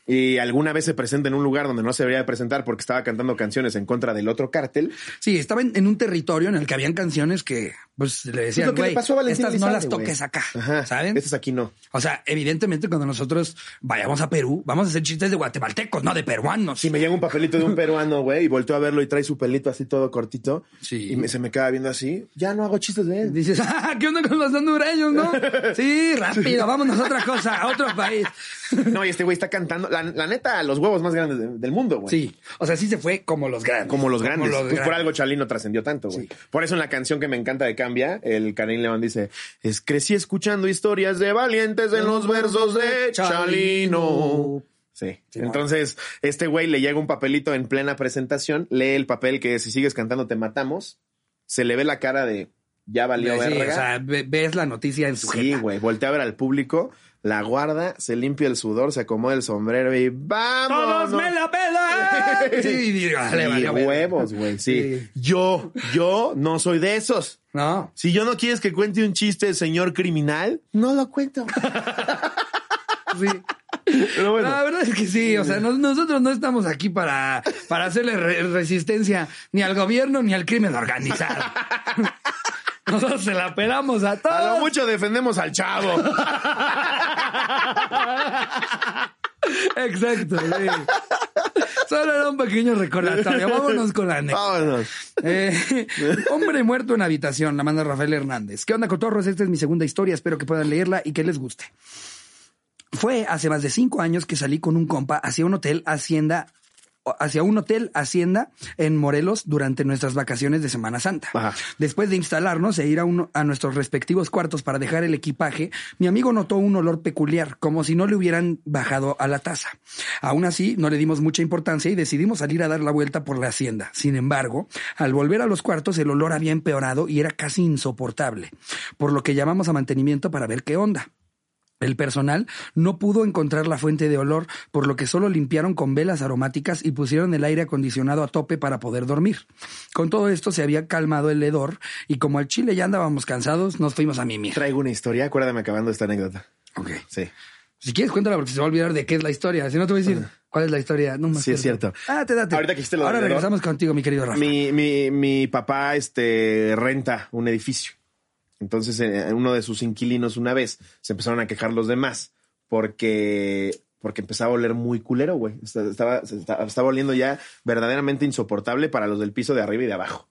Y alguna vez se presenta en un lugar donde no se debería de presentar porque estaba cantando canciones en contra del otro cártel. Sí, estaba en, en un territorio en el que habían canciones que, pues, le Es decían, güey, estas no Elizalde, las toques acá, Ajá, ¿saben? Estas aquí no. O sea, evidentemente cuando nosotros vayamos a Perú, vamos a hacer chistes de guatemaltecos, no de peruanos. Si me llega un papelito de un peruano, güey, y volteo a verlo y trae su pelito así todo cortito. Sí. Y me- se me queda viendo así. Ya no hago chistes de él. Dices, ah, ¿qué onda con los hondureños, no? Sí, rápido, vámonos a otra cosa, a otro país. No, y este güey está cantando. La, la neta, los huevos más grandes de- del mundo, güey. Sí, o sea, sí se fue como los grandes. Como los grandes. los Pues por algo Chalino trascendió tanto, güey. Sí. Por eso en la canción que me encanta de Cambia, el Karim León dice, es crecí escuchando historias de valientes en los versos de Chalino. Sí. Sí, Entonces, este güey le llega un papelito en plena presentación, lee el papel que si sigues cantando te matamos, se le ve la cara de ya valió Sí, verga. o sea, ve- ves la noticia en su Sí, güey. Voltea a ver al público, la guarda, se limpia el sudor, se acomoda el sombrero y ¡vamos! ¡Todos me la pelan! Sí, vale, vale, vale. huevos, güey. Sí. Sí. Yo, yo no soy de esos. No. Si yo no quieres que cuente un chiste, señor criminal, no lo cuento. Sí. Pero bueno. La verdad es que sí, o sea, nos- nosotros no estamos aquí para, para hacerle re- resistencia ni al gobierno ni al crimen organizado. Nosotros se la pelamos a A lo todos. mucho defendemos al chavo. Exacto, sí. Solo era un pequeño recordatorio. Vámonos con la anécdota. Vámonos. Eh, hombre muerto en habitación, la manda Rafael Hernández. ¿Qué onda, cotorros? Esta es mi segunda historia. Espero que puedan leerla y que les guste. Fue hace más de cinco años que salí con un compa hacia un hotel Hacienda, hacia un hotel Hacienda en Morelos durante nuestras vacaciones de Semana Santa. Ajá. Después de instalarnos e ir a, uno- a nuestros respectivos cuartos para dejar el equipaje, mi amigo notó un olor peculiar, como si no le hubieran bajado a la taza. Aún así, no le dimos mucha importancia y decidimos salir a dar la vuelta por la hacienda. Sin embargo, al volver a los cuartos, el olor había empeorado y era casi insoportable, por lo que llamamos a mantenimiento para ver qué onda. El personal no pudo encontrar la fuente de olor, por lo que solo limpiaron con velas aromáticas y pusieron el aire acondicionado a tope para poder dormir. Con todo esto se había calmado el hedor y como al chile ya andábamos cansados, nos fuimos a mimir. Traigo una historia, acuérdame acabando esta anécdota. Ok. Sí. Si quieres, cuéntala porque se va a olvidar de qué es la historia. Si no, te voy a decir cuál es la historia. No me Sí, es cierto. Ah, te date. Ahorita que Ahora regresamos contigo, mi querido Rafa. Mi, mi, mi papá este, renta un edificio. Entonces, eh, uno de sus inquilinos una vez se empezaron a quejar los demás porque, porque empezaba a oler muy culero, güey. Esta- Estaba, estaba, estaba oliendo ya verdaderamente insoportable para los del piso de arriba y de abajo.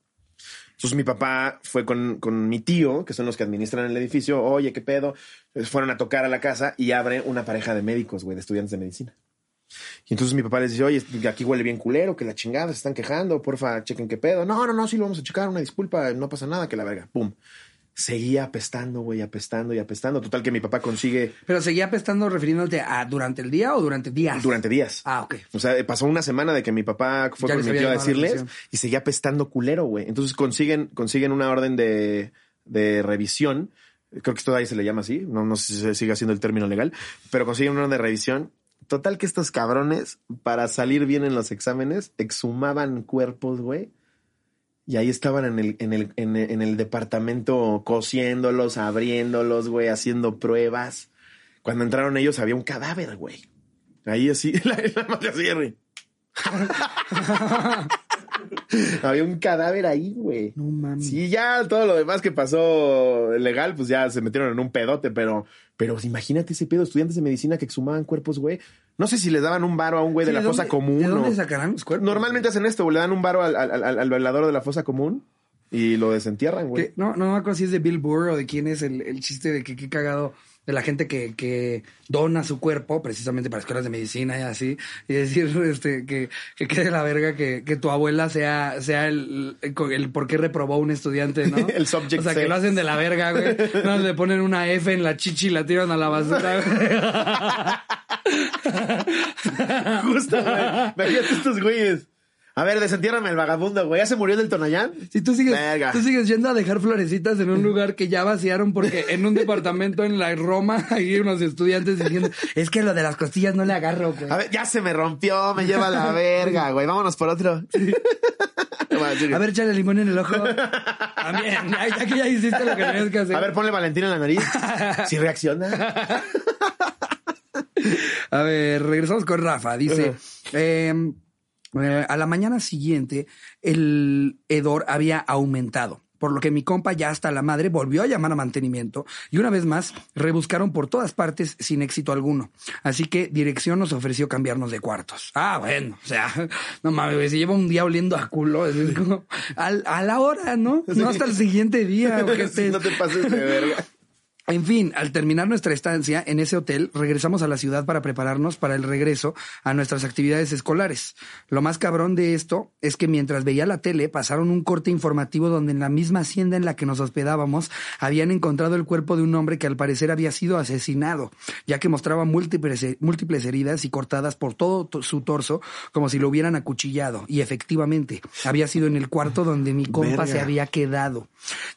Entonces mi papá fue con, con mi tío, que son los que administran el edificio. Oye, ¿qué pedo? Entonces, fueron a tocar a la casa y abre una pareja de médicos, güey, de estudiantes de medicina. Y entonces mi papá les dice, oye, aquí huele bien culero, que la chingada, se están quejando, porfa, chequen qué pedo. No, no, no, sí lo vamos a checar, una disculpa, no pasa nada, que la verga. Pum. Seguía apestando, güey, apestando y apestando. Total que mi papá consigue Pero seguía apestando refiriéndote a durante el día o durante días. durante días. Ah, ok. O sea, pasó una semana de que mi papá fue Ya con les mi había tío a decirles y seguía apestando culero, güey. Entonces consiguen, consiguen una orden de, de revisión. Creo que esto ahí se le llama así. No, no sé si se sigue haciendo el término legal, pero consiguen una orden de revisión. Total que estos cabrones, para salir bien en los exámenes, exhumaban cuerpos, güey. Y ahí estaban en el, en el, en el, en el departamento cosiéndolos, abriéndolos, güey, haciendo pruebas. Cuando entraron ellos había un cadáver, güey. Ahí así, la, la güey. Había un cadáver ahí, güey. No mames. Sí, ya todo lo demás que pasó legal, pues ya se metieron en un pedote, pero, pero imagínate ese pedo, estudiantes de medicina que exhumaban cuerpos, güey. No sé si les daban un varo a un güey de la fosa común. ¿De dónde o- sacarán los cuerpos? Normalmente hacen esto, güey, le dan un varo al, al, al- al velador de la fosa común y lo desentierran, güey. No, no me acuerdo si es de Bill Burr o de quién es el, el chiste de que qué cagado de la gente que, que dona su cuerpo precisamente para escuelas de medicina y así. Y decir este, que, que quede la verga que, que tu abuela sea, sea el, el, el por qué reprobó un estudiante, ¿no? El subject O sea, que lo hacen de la verga, güey. No, le ponen una F en la chichi y la tiran a la basura, güey. Justo, güey. Imagínate estos güeyes. A ver, desentiérrame al vagabundo, güey. ¿Ya se murió del Tonayán? Si tú sigues, Verga. tú sigues yendo a dejar florecitas en un lugar que ya vaciaron porque en un departamento en la Roma hay unos estudiantes diciendo, es que lo de las costillas no le agarro, güey. A ver, ya se me rompió, me lleva a la verga, güey. Vámonos por otro. A ver, échale limón en el ojo. También, ya, ya que ya hiciste lo que tenías que hacer. A ver, ponle Valentina en la nariz. Si reacciona. A ver, regresamos con Rafa. Dice, eh, eh, a la mañana siguiente el hedor había aumentado. Por lo que mi compa ya hasta la madre volvió a llamar a mantenimiento y una vez más rebuscaron por todas partes sin éxito alguno. Así que dirección nos ofreció cambiarnos de cuartos. Ah, bueno, o sea, no mames, se lleva un día oliendo a culo. Es como, a, la hora, ¿no? No hasta el siguiente día. no te pases de verga. En fin, al terminar nuestra estancia en ese hotel, regresamos a la ciudad para prepararnos para el regreso a nuestras actividades escolares. Lo más cabrón de esto es que mientras veía la tele, pasaron un corte informativo donde en la misma hacienda en la que nos hospedábamos habían encontrado el cuerpo de un hombre que al parecer había sido asesinado, ya que mostraba múltiples, múltiples heridas y cortadas por todo su torso como si lo hubieran acuchillado. Y efectivamente, había sido en el cuarto donde mi compa Verga. se había quedado.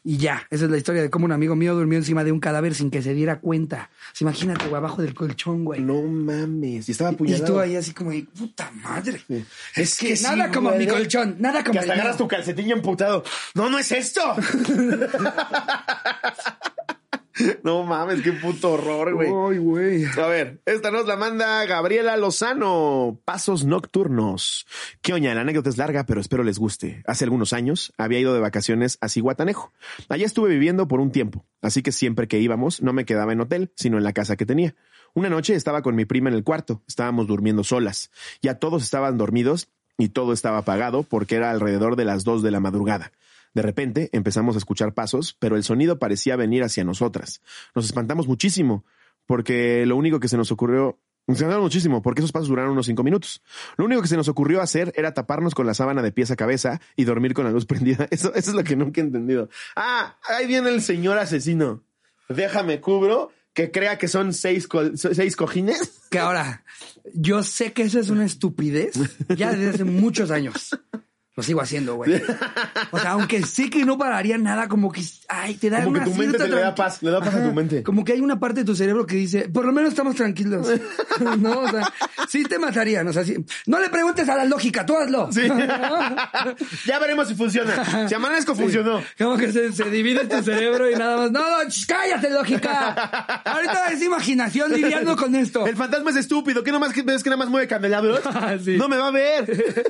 Y ya, esa es la historia de cómo un amigo mío durmió encima de un cadáver sin que se diera cuenta. Sea, imagínate, güey, abajo del colchón, güey. No mames. Y estaba y apuñalado. tú ahí así como, puta madre. Es que nada como mi colchón, nada como Que hasta el mío. agarras tu calcetín emputado. No, no es esto. no mames, qué puto horror, güey. Ay, güey. A ver, esta nos la manda Gabriela Lozano. Pasos nocturnos. Qué oña, la anécdota es larga, pero espero les guste. Hace algunos años había ido de vacaciones a Cihuatanejo. Allá estuve viviendo por un tiempo, así que siempre que íbamos no me quedaba en hotel, sino en la casa que tenía. Una noche estaba con mi prima en el cuarto, estábamos durmiendo solas. Ya todos estaban dormidos y todo estaba apagado porque era alrededor de las dos de la madrugada. De repente empezamos a escuchar pasos, pero el sonido parecía venir hacia nosotras. Nos espantamos muchísimo, porque lo único que se nos ocurrió nos espantamos muchísimo, porque esos pasos duraron unos cinco minutos. Lo único que se nos ocurrió hacer era taparnos con la sábana de pies a cabeza y dormir con la luz prendida. Eso, es lo que nunca he entendido. Ah, ahí viene el señor asesino. Déjame cubro que crea que son seis, seis cojines. Que ahora, yo sé que eso es una estupidez ya desde hace muchos años. Lo sigo haciendo, güey. O sea, aunque sé que no pararía nada, como que, ay, te da Como que una tu mente te le da paz, le da paz a tu mente. Como que hay una parte de tu cerebro que dice, por lo menos estamos tranquilos. no, o sea, sí te matarían. O sea, sí. No le preguntes a la lógica, tú hazlo. Sí. ya veremos si funciona. Si amanezco, funcionó. Como que se, se divide tu cerebro y nada más. No, no, cállate, lógica. Ahorita es imaginación lidiando con esto. El fantasma es estúpido. ¿Qué nomás que ves que nada más mueve candelabros? Sí. No me va a ver.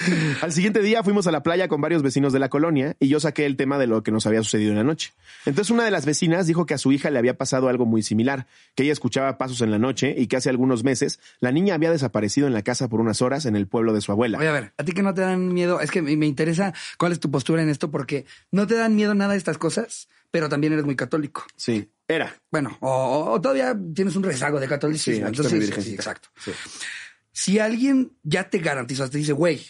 Al siguiente día fuimos a la playa con varios vecinos de la colonia y yo saqué el tema de lo que nos había sucedido en la noche. Entonces una de las vecinas dijo que a su hija le había pasado algo muy similar, que ella escuchaba pasos en la noche y que hace algunos meses la niña había desaparecido en la casa por unas horas en el pueblo de su abuela. Oye, a ver, a ti que no te dan miedo, es que me interesa cuál es tu postura en esto, porque no te dan miedo nada de estas cosas, pero también eres muy católico. Sí, era. Bueno, o, o todavía tienes un rezago de Sí, catolicismo. está Entonces, sí, sí, exacto. Sí. Si alguien ya te garantizó, te dice, güey,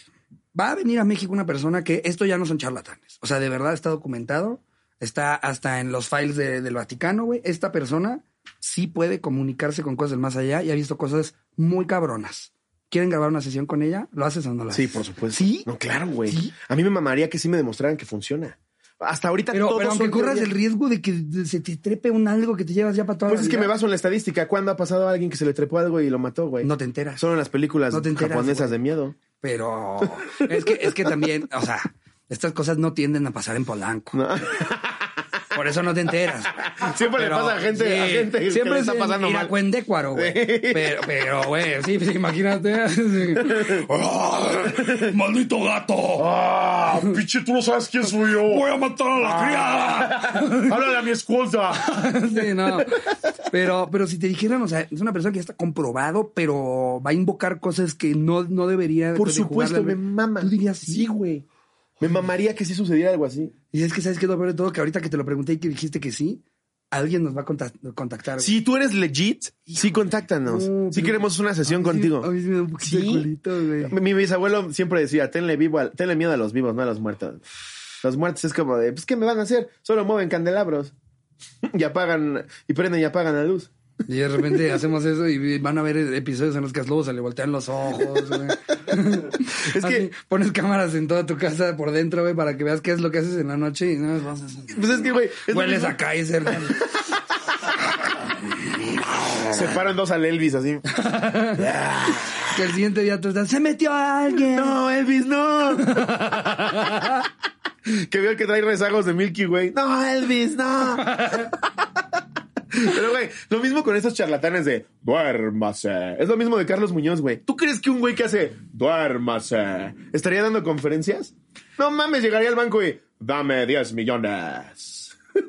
va a venir a México una persona que esto ya no son charlatanes. O sea, de verdad está documentado, está hasta en los files de- del Vaticano, güey. Esta persona sí puede comunicarse con cosas del más allá y ha visto cosas muy cabronas. ¿Quieren grabar una sesión con ella? ¿Lo haces o no haces? Sí, por supuesto. ¿Sí? No, claro, güey. ¿Sí? A mí me mamaría que sí me demostraran que funciona. Hasta ahorita Pero, todos pero aunque corras el riesgo de que se te trepe un algo que te llevas ya para toda Pues la es que me baso en la estadística. ¿Cuándo ha pasado a alguien que se le trepó algo y lo mató, güey? No te enteras. Solo en las películas No te enteras, japonesas güey. de miedo. Pero es que, es que también, o sea, estas cosas no tienden a pasar en Polanco. No. Por eso no te enteras. Siempre le pasa a gente- a gente que siempre le está es en pasando mal. Güey. Pero, pero, güey, sí, sí, imagínate. Sí. ¡Ay, ¡Maldito gato! ¡Ah! ¡Pinche, tú no sabes quién soy yo! ¡Voy a matar a la criada! ¡Háblale a mi escolta! Sí, no. Pero, pero si te dijeran, o sea, es una persona que ya está comprobado, pero va a invocar cosas que no, no debería. Por supuesto, jugarle me mama. Tú dirías Sí, güey. Me mamaría que sí sucediera algo así. Y es que, ¿sabes qué lo peor de todo? Que ahorita que te lo pregunté y que dijiste que sí, alguien nos va a contact- contactar. güey. Si tú eres legit, sí, contáctanos. No, Si pero- queremos una sesión A mí sí- contigo. A mí sí me da un poquito de ¿Sí? culito, güey. Mi, mi bisabuelo siempre decía, tenle, vivo al- tenle miedo a los vivos, no a los muertos. Los muertos es como de, pues, ¿qué me van a hacer? Solo mueven candelabros. y apagan, y prenden y apagan la luz. Y de repente hacemos eso y van a ver episodios en los que a Slobo se le voltean los ojos. Es Así, que- pones cámaras en toda tu casa por dentro, güey, para que veas qué es lo que haces en la noche y no vas a Pues es que, güey, Hueles a Kaiser. güey. Separan dos al Elvis así. que el siguiente día tú estás, se metió alguien. no, Elvis, no. que veo que trae rezagos de Milky Way. No, Elvis, no. Pero, güey, lo mismo con estos charlatanes de duérmase. Es lo mismo de Carlos Muñoz, güey. ¿Tú crees que un güey que hace duérmase estaría dando conferencias? No mames, llegaría al banco y dame 10 millones.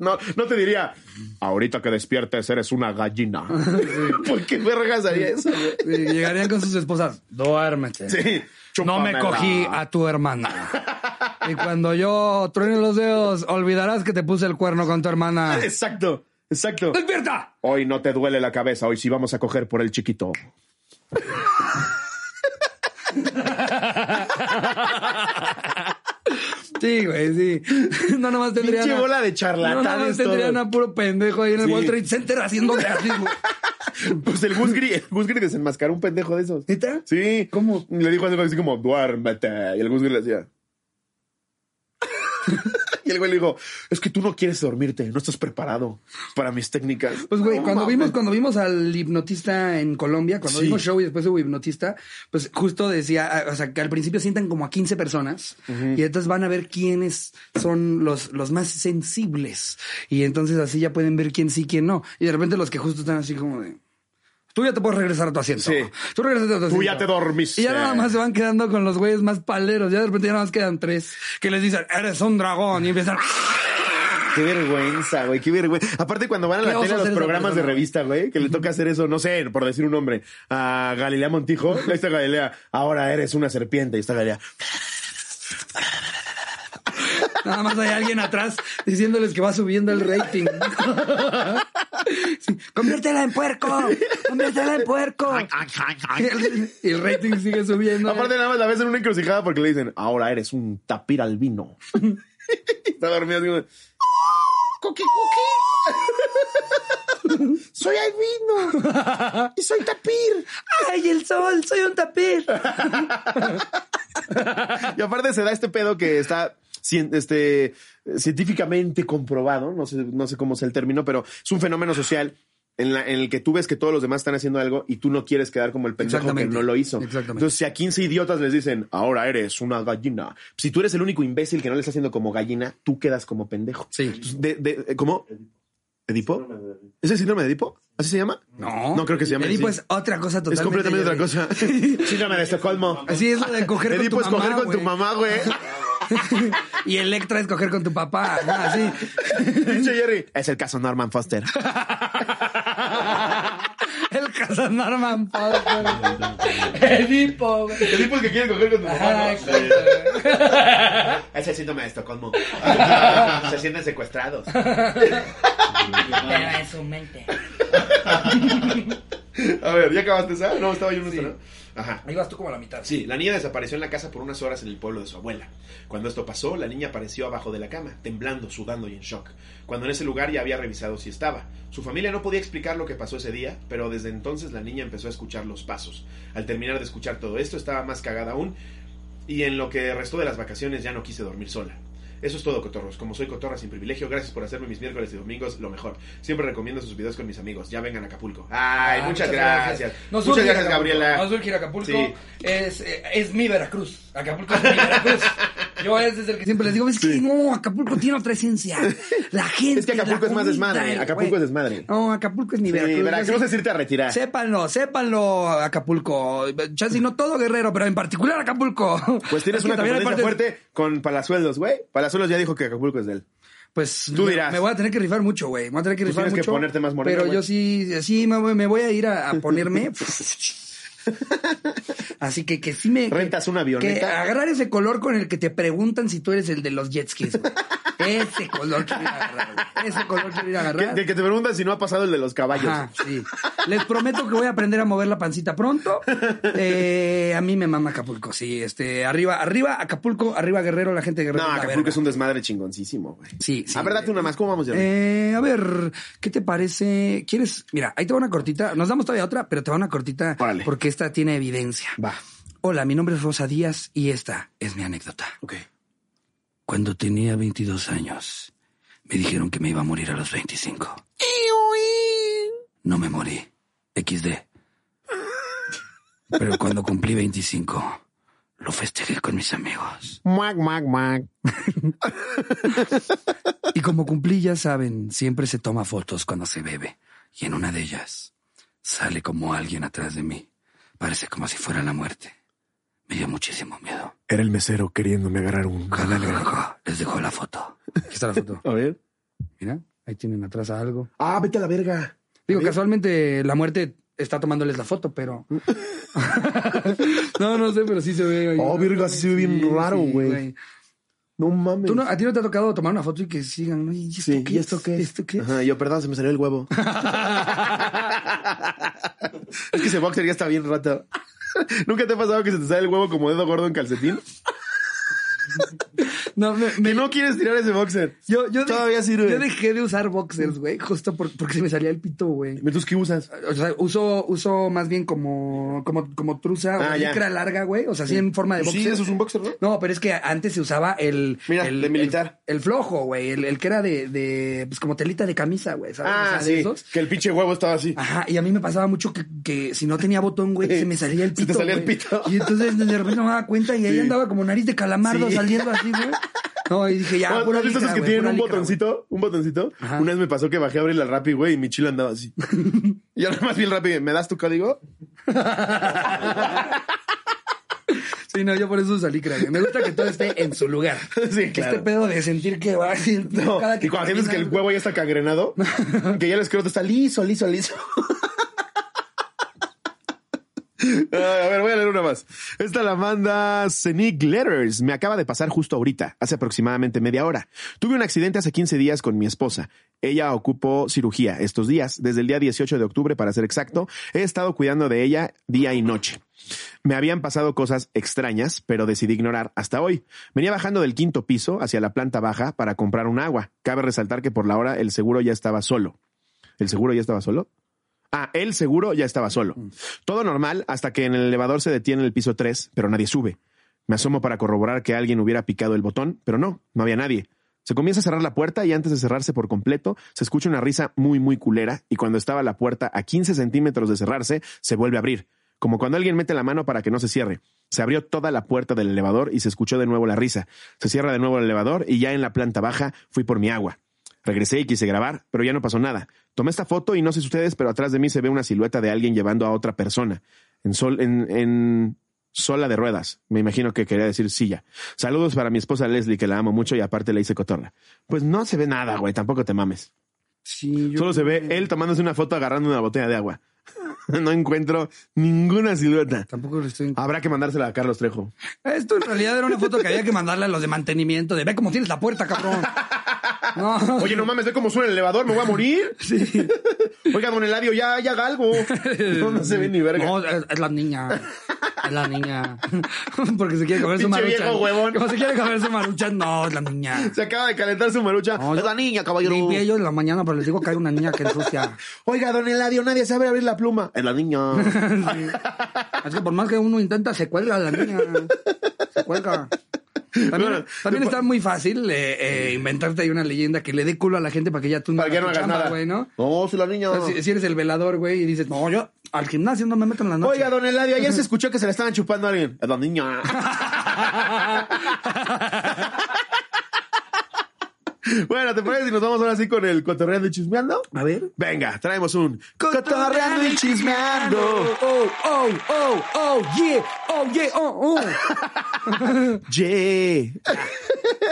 No, no te diría, ahorita que despiertes eres una gallina. ¿Por qué vergas haría eso, güey? Sí, llegarían con sus esposas, duérmete. Sí. No me cogí a tu hermana. Y cuando yo truene los dedos, olvidarás que te puse el cuerno con tu hermana. Exacto, exacto. ¡Despierta! Hoy no te duele la cabeza, hoy sí vamos a coger por el chiquito. Sí, güey, sí. No nomás tendrían. Pinche bola de No charlatanes nomás tendrían todos. a puro pendejo ahí en el Sí. World Trade Center haciendo gratis. Pues el Gusgri, el Gusgri desenmascaró un pendejo de esos. ¿Neta? Sí. ¿Cómo? Le dijo algo así como, duérmete. Y el Gusgri le decía. Y el güey le dijo, es que tú no quieres dormirte, no estás preparado para mis técnicas. Pues, güey, No cuando mames. vimos, cuando vimos al hipnotista en Colombia, cuando Sí. vimos show y después hubo hipnotista, pues justo decía, o sea, que al principio sientan como a 15 personas y entonces van a ver quiénes son los, los más sensibles. Y entonces así ya pueden ver quién sí, quién no. Y de repente los que justo están así como de, tú ya te puedes regresar a tu asiento. Sí. Tú regresas a tu asiento. Tú ya te dormiste. Y ya nada más se van quedando con los güeyes más paleros. Ya de repente ya nada más quedan tres que les dicen, eres un dragón. Y empiezan, Qué vergüenza, güey, qué vergüenza. Aparte, cuando van a la tele a los programas de revista, güey, que le toca hacer eso, no sé, por decir un nombre, a Galilea Montijo, ahí está Galilea, ahora eres una serpiente, y está Galilea. Nada más hay alguien atrás diciéndoles que va subiendo el rating. Conviértela en puerco. Conviértela en puerco. Y el, rating sigue subiendo. Aparte, nada más la ves en una encrucijada porque le dicen, ahora eres un tapir albino. está dormido así como, Cookie, cookie. soy albino. Y soy tapir. ¡Ay, el sol! ¡Soy un tapir! Y aparte se da este pedo que está este, científicamente comprobado, no sé, no sé cómo es el término, pero es un fenómeno social en, la- en el que tú ves que todos los demás están haciendo algo y tú no quieres quedar como el pendejo que no lo hizo. Exactamente. Entonces, si a 15 idiotas les dicen, ahora eres una gallina, si tú eres el único imbécil que no le está haciendo como gallina, tú quedas como pendejo. Sí. Entonces, de- de- ¿Cómo? ¿Edipo? ¿Es el síndrome de Edipo? ¿Así se llama? No. No creo que se llame Edipo así. es otra cosa Es totalmente. completamente otra cosa. Síndrome de Estocolmo. Así es lo de coger Edipo con es tu coger mamá, con tu mamá, güey. Y Electra es coger con tu papá. Ajá, Así. Pinche Jerry. Es el caso Norman Foster. El caso Norman Foster. Edipo, güey. Edipo es que quiere coger con tu Ajá, exacto, güey. Es el síndrome de Estocolmo. Se sienten secuestrados. Pero en su mente. A ver, ¿ya acabaste esa? No, estaba yo en esta, ¿no? Ajá. Ahí vas tú como a la mitad. Sí, la niña desapareció en la casa por unas horas en el pueblo de su abuela. Cuando esto pasó, la niña apareció abajo de la cama, temblando, sudando y en shock. Cuando en ese lugar ya había revisado si estaba. Su familia no podía explicar lo que pasó ese día, pero desde entonces la niña empezó a escuchar los pasos. Al terminar de escuchar todo esto, estaba más cagada aún, y en lo que restó de las vacaciones ya no quise dormir sola. Eso es todo, cotorros. Como soy cotorra sin privilegio, gracias por hacerme mis miércoles y domingos lo mejor. Siempre recomiendo sus videos con mis amigos. Ya vengan a Acapulco. Ay, Ah, muchas, gracias. Nos muchas gracias, Acapulco. Gabriela. Nos urge ir a Acapulco. Sí. Es, eh, es mi Veracruz. Acapulco es mi Veracruz. Yo es desde el que siempre les digo, es que no, Acapulco tiene otra esencia. La gente. Es que Acapulco es más desmadre. Acapulco es desmadre. No, Acapulco es mi Sí, Veracruz. Veracruz es irte a retirar. Sépanlo, sépanlo, Acapulco. Chance no todo guerrero, pero en particular Acapulco. Pues tienes Es que una competencia partes- fuerte con Palazuelos, güey. Palazuelos ya dijo que Acapulco es de él. Pues Tú dirás. Me voy a tener que rifar mucho, güey. Me voy a tener que rifar tienes que mucho. ponerte más moreno, Pero yo sí, sí me, voy- me voy a ir a, a ponerme. Así que que sí me. ¿Rentas una avioneta? Que agarrar ese color con el que te preguntan si tú eres el de los jet skis. Ese color quiero ir a agarrar. Ese color quiero ir a Que, agarrar. que- que te preguntan si no ha pasado el de los caballos. Ajá, sí. Les prometo que voy a aprender a mover la pancita pronto. Eh, a mí me mama Acapulco, sí. Este, arriba, arriba Acapulco, arriba Guerrero, la gente de Guerrero. No, Acapulco verga. es un desmadre chingoncísimo, güey. Sí, sí. A ver, date una más. ¿Cómo vamos, Jeremy? Eh, a ver, ¿qué te parece? ¿Quieres? Mira, ahí te va una cortita. Nos damos todavía otra, pero te va una cortita Órale. porque esta tiene evidencia. Va. Hola, mi nombre es Rosa Díaz y esta es mi anécdota. Ok. Cuando tenía 22 años, me dijeron que me iba a morir a los 25. No me morí. XD. Pero cuando cumplí 25, lo festejé con mis amigos. Muac, muac, muac. Y como cumplí, ya saben, siempre se toma fotos cuando se bebe. Y en una de ellas sale como alguien atrás de mí. Parece como si fuera la muerte. Me dio muchísimo miedo. Era el mesero queriéndome agarrar un Les dejo la foto. Aquí está la foto. A ver. Mira, ahí tienen atrás a algo. Ah, vete a la verga. Digo, casualmente la muerte está tomándoles la foto, pero. no, no sé, pero sí se ve. ahí. Oh, verga, sí se ve bien raro, güey. No mames. ¿Tú no- ¿A ti no te ha tocado tomar una foto y que sigan? ¿no? ¿Y esto Sí, qué ¿y esto qué? ¿Esto qué? Ajá, yo, perdón, se me salió el huevo. es que ese boxer ya está bien rato. ¿Nunca te ha pasado que se te sale el huevo como dedo gordo en calcetín? No, me, no quieres tirar ese boxer. yo, yo de- Todavía sirve. Yo dejé de usar boxers, güey, justo por- porque se me salía el pito, güey. ¿Entonces qué usas? O sea, uso, uso más bien como, como, como truza Ah, o licra larga, güey. O sea, así en forma de boxer. sí, eso es un boxer, ¿no? No, pero es que antes se usaba el. Mira, el, de militar. El, el flojo, güey. El, el que era de, de, pues como telita de camisa, güey. ¿sabes? O Ah, sea, de sí. esos. Que el pinche huevo estaba así. Ajá, y a mí me pasaba mucho que, que si no tenía botón, güey, se me salía el Se te pito. salía el pito. Y entonces de repente me daba cuenta y ahí Sí. andaba como nariz de calamardo Sí. Saliendo así, güey. No, y dije, ya, ¿No pura ¿Has visto esos licra, que güey, tienen un licra, güey. botoncito? Un botoncito. Ajá. Una vez me pasó que bajé a abrir la Rappi, güey, y mi chilo andaba así. y ahora más bien Rappi, ¿me das tu código? Sí, no, yo por eso licra, güey. Me gusta que todo esté en su lugar. Sí, claro. Este pedo de sentir que va así. No, cada y cuando sientes que el huevo ya está cangrenado, que ya el escroto está liso, liso, liso. A ver, voy a leer una más. Esta la manda Scenic Letters. Me acaba de pasar justo ahorita, hace aproximadamente media hora. Tuve un accidente hace 15 días con mi esposa. Ella ocupó cirugía estos días, desde el día 18 de octubre para ser exacto. He estado cuidando de ella día y noche. Me habían pasado cosas extrañas, pero decidí ignorar hasta hoy. Venía bajando del quinto piso hacia la planta baja para comprar un agua. Cabe resaltar que por la hora el seguro ya estaba solo. ¿El seguro ya estaba solo? Ah, el seguro ya estaba solo. Todo normal hasta que en el elevador se detiene en el piso 3, pero nadie sube. Me asomo para corroborar que alguien hubiera picado el botón, pero no, no había nadie. Se comienza a cerrar la puerta y antes de cerrarse por completo, se escucha una risa muy, muy culera y cuando estaba la puerta a 15 centímetros de cerrarse, se vuelve a abrir. Como cuando alguien mete la mano para que no se cierre. Se abrió toda la puerta del elevador y se escuchó de nuevo la risa. Se cierra de nuevo el elevador y ya en la planta baja fui por mi agua. Regresé y quise grabar, pero ya no pasó nada. Tomé esta foto y no sé si ustedes, pero atrás de mí se ve una silueta de alguien llevando a otra persona. En sol, en, en sola de ruedas. Me imagino que quería decir silla. Saludos para mi esposa Leslie, que la amo mucho y aparte le hice cotorra. Pues no se ve nada, güey, tampoco te mames. Sí, yo- Solo se ve él tomándose una foto agarrando una botella de agua. no encuentro ninguna silueta. Tampoco le estoy. Habrá que mandársela a Carlos Trejo. Esto en realidad era una foto que había que mandarle a los de mantenimiento. De ve cómo tienes la puerta, cabrón. No. Oye, no mames, ve cómo suena el elevador, me voy a morir. Sí. Oiga, don Eladio, ya, ya haga algo. No, no se ve ni verga. No, es, es la niña. Es la niña. Porque se quiere comer su Pinche maruchan. viejo huevón. Como se quiere comer su maruchan. No, es la niña. Se acaba de calentar su marucha. No, es la niña, caballero. Limpié yo en la mañana, pero les digo que hay una niña que ensucia. Oiga, don Eladio, nadie sabe abrir la pluma. Es la niña. Sí. Es que por más que uno intenta, se cuelga la niña. Se cuelga. También, Bueno, también está muy fácil eh, eh, inventarte ahí una leyenda que le dé culo a la gente para que ya tú Para que ya no hagas chamba, nada. güey, ¿no? No, soy la niña. O sea, si, si eres el velador, güey, y dices, no, yo al gimnasio no me meto en la noche. Oiga, don Eladio, ayer se escuchó que se le estaban chupando a alguien. Es la niña. bueno, ¿te parece si nos vamos ahora sí con el cotorreando y chismeando? A ver. Venga, traemos un cotorreando y chismeando. Oh, oh, oh, oh, yeah, oh, yeah, oh, oh. Yeah.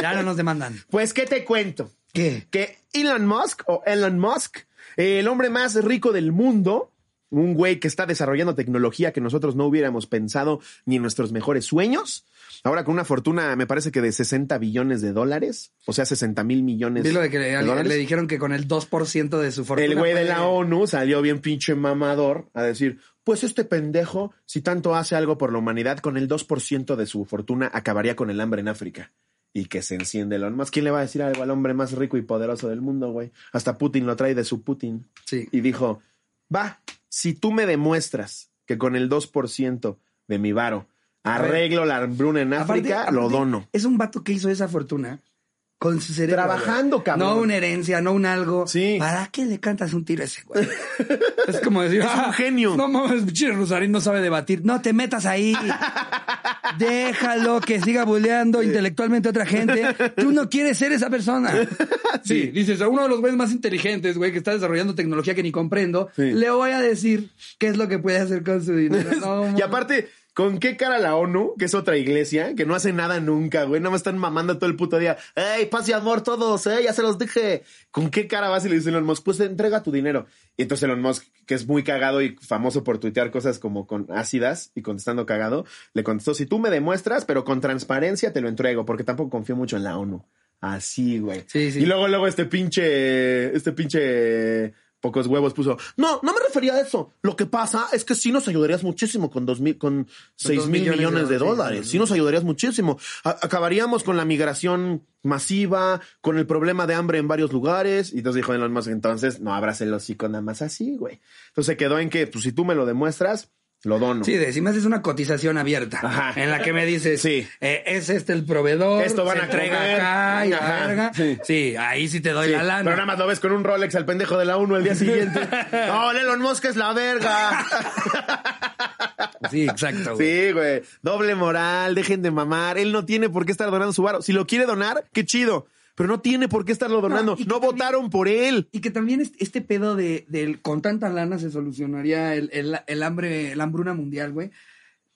Ya no nos demandan. Pues, ¿qué te cuento? ¿Qué? que Elon Musk o Elon Musk, eh, el hombre más rico del mundo, un güey que está desarrollando tecnología que nosotros no hubiéramos pensado ni en nuestros mejores sueños, ahora con una fortuna, me parece que de 60 billones de dólares, o sea, 60 mil millones de que le, de le dólares. dijeron que con el 2% de su fortuna. El güey de la ONU salió bien pinche mamador a decir, pues este pendejo, si tanto hace algo por la humanidad, con el 2% de su fortuna acabaría con el hambre en África. Y que se enciende Elon Musk. ¿Quién le va a decir algo al hombre más rico y poderoso del mundo, güey? Hasta Putin lo trae de su Putin. Sí. Y dijo, va, si tú me demuestras que con el 2% de mi varo arreglo la hambruna en Aparte- África, lo dono. Es un vato que hizo esa fortuna con su cerebro. Trabajando, cabrón. No una herencia, no un algo. Sí. ¿Para qué le cantas un tiro a ese güey? es como decir, Es un "Ah, genio". No mames, pinche Rosarín no sabe debatir. No te metas ahí. Déjalo que siga bulleando intelectualmente a otra gente. Tú no quieres ser esa persona. Sí, dices, a uno de los güeyes más inteligentes, güey, que está desarrollando tecnología que ni comprendo, Sí. le voy a decir qué es lo que puede hacer con su dinero. No, y aparte, ¿Con qué cara la ONU, que es otra iglesia, que no hace nada nunca, güey? No me están mamando todo el puto día. ¡Ey, paz y amor todos! ¡Eh, ya se los dije! ¿Con qué cara vas y le dice Elon Musk? Pues entrega tu dinero. Y entonces Elon Musk, que es muy cagado y famoso por tuitear cosas como con ácidas y contestando cagado, le contestó, si tú me demuestras, pero con transparencia te lo entrego, porque tampoco confío mucho en la ONU. Así, güey. Sí, sí. Y luego, luego este pinche, este pinche pocos huevos puso, no, no me refería a eso. Lo que pasa es que sí nos ayudarías muchísimo con dos mil, con seis mil millones de millones de dólares, sí, Sí nos ayudarías muchísimo. A- acabaríamos con la migración masiva, con el problema de hambre en varios lugares. Y entonces dijo Elon Musk, entonces no abras el hocico nada más así, güey. Entonces quedó en que, pues si tú me lo demuestras, lo dono. Sí, de, si me haces una cotización abierta Ajá. en la que me dices, Sí. eh, es este el proveedor, Esto van se a entrega comer. acá y la Ajá, verga. sí. Sí. ahí sí te doy Sí, la lana. Pero nada más lo ves con un Rolex al pendejo de la ONU el día siguiente. no, Elon Musk es la verga. Sí, exacto. güey. Sí, güey. Doble moral, dejen de mamar. Él no tiene por qué estar donando su varo. Si lo quiere donar, qué chido. Pero no tiene por qué estarlo donando. No, también- votaron por él. Y que también este, pedo de, del con tanta lana se solucionaría el, el, el hambre, la hambruna mundial, güey.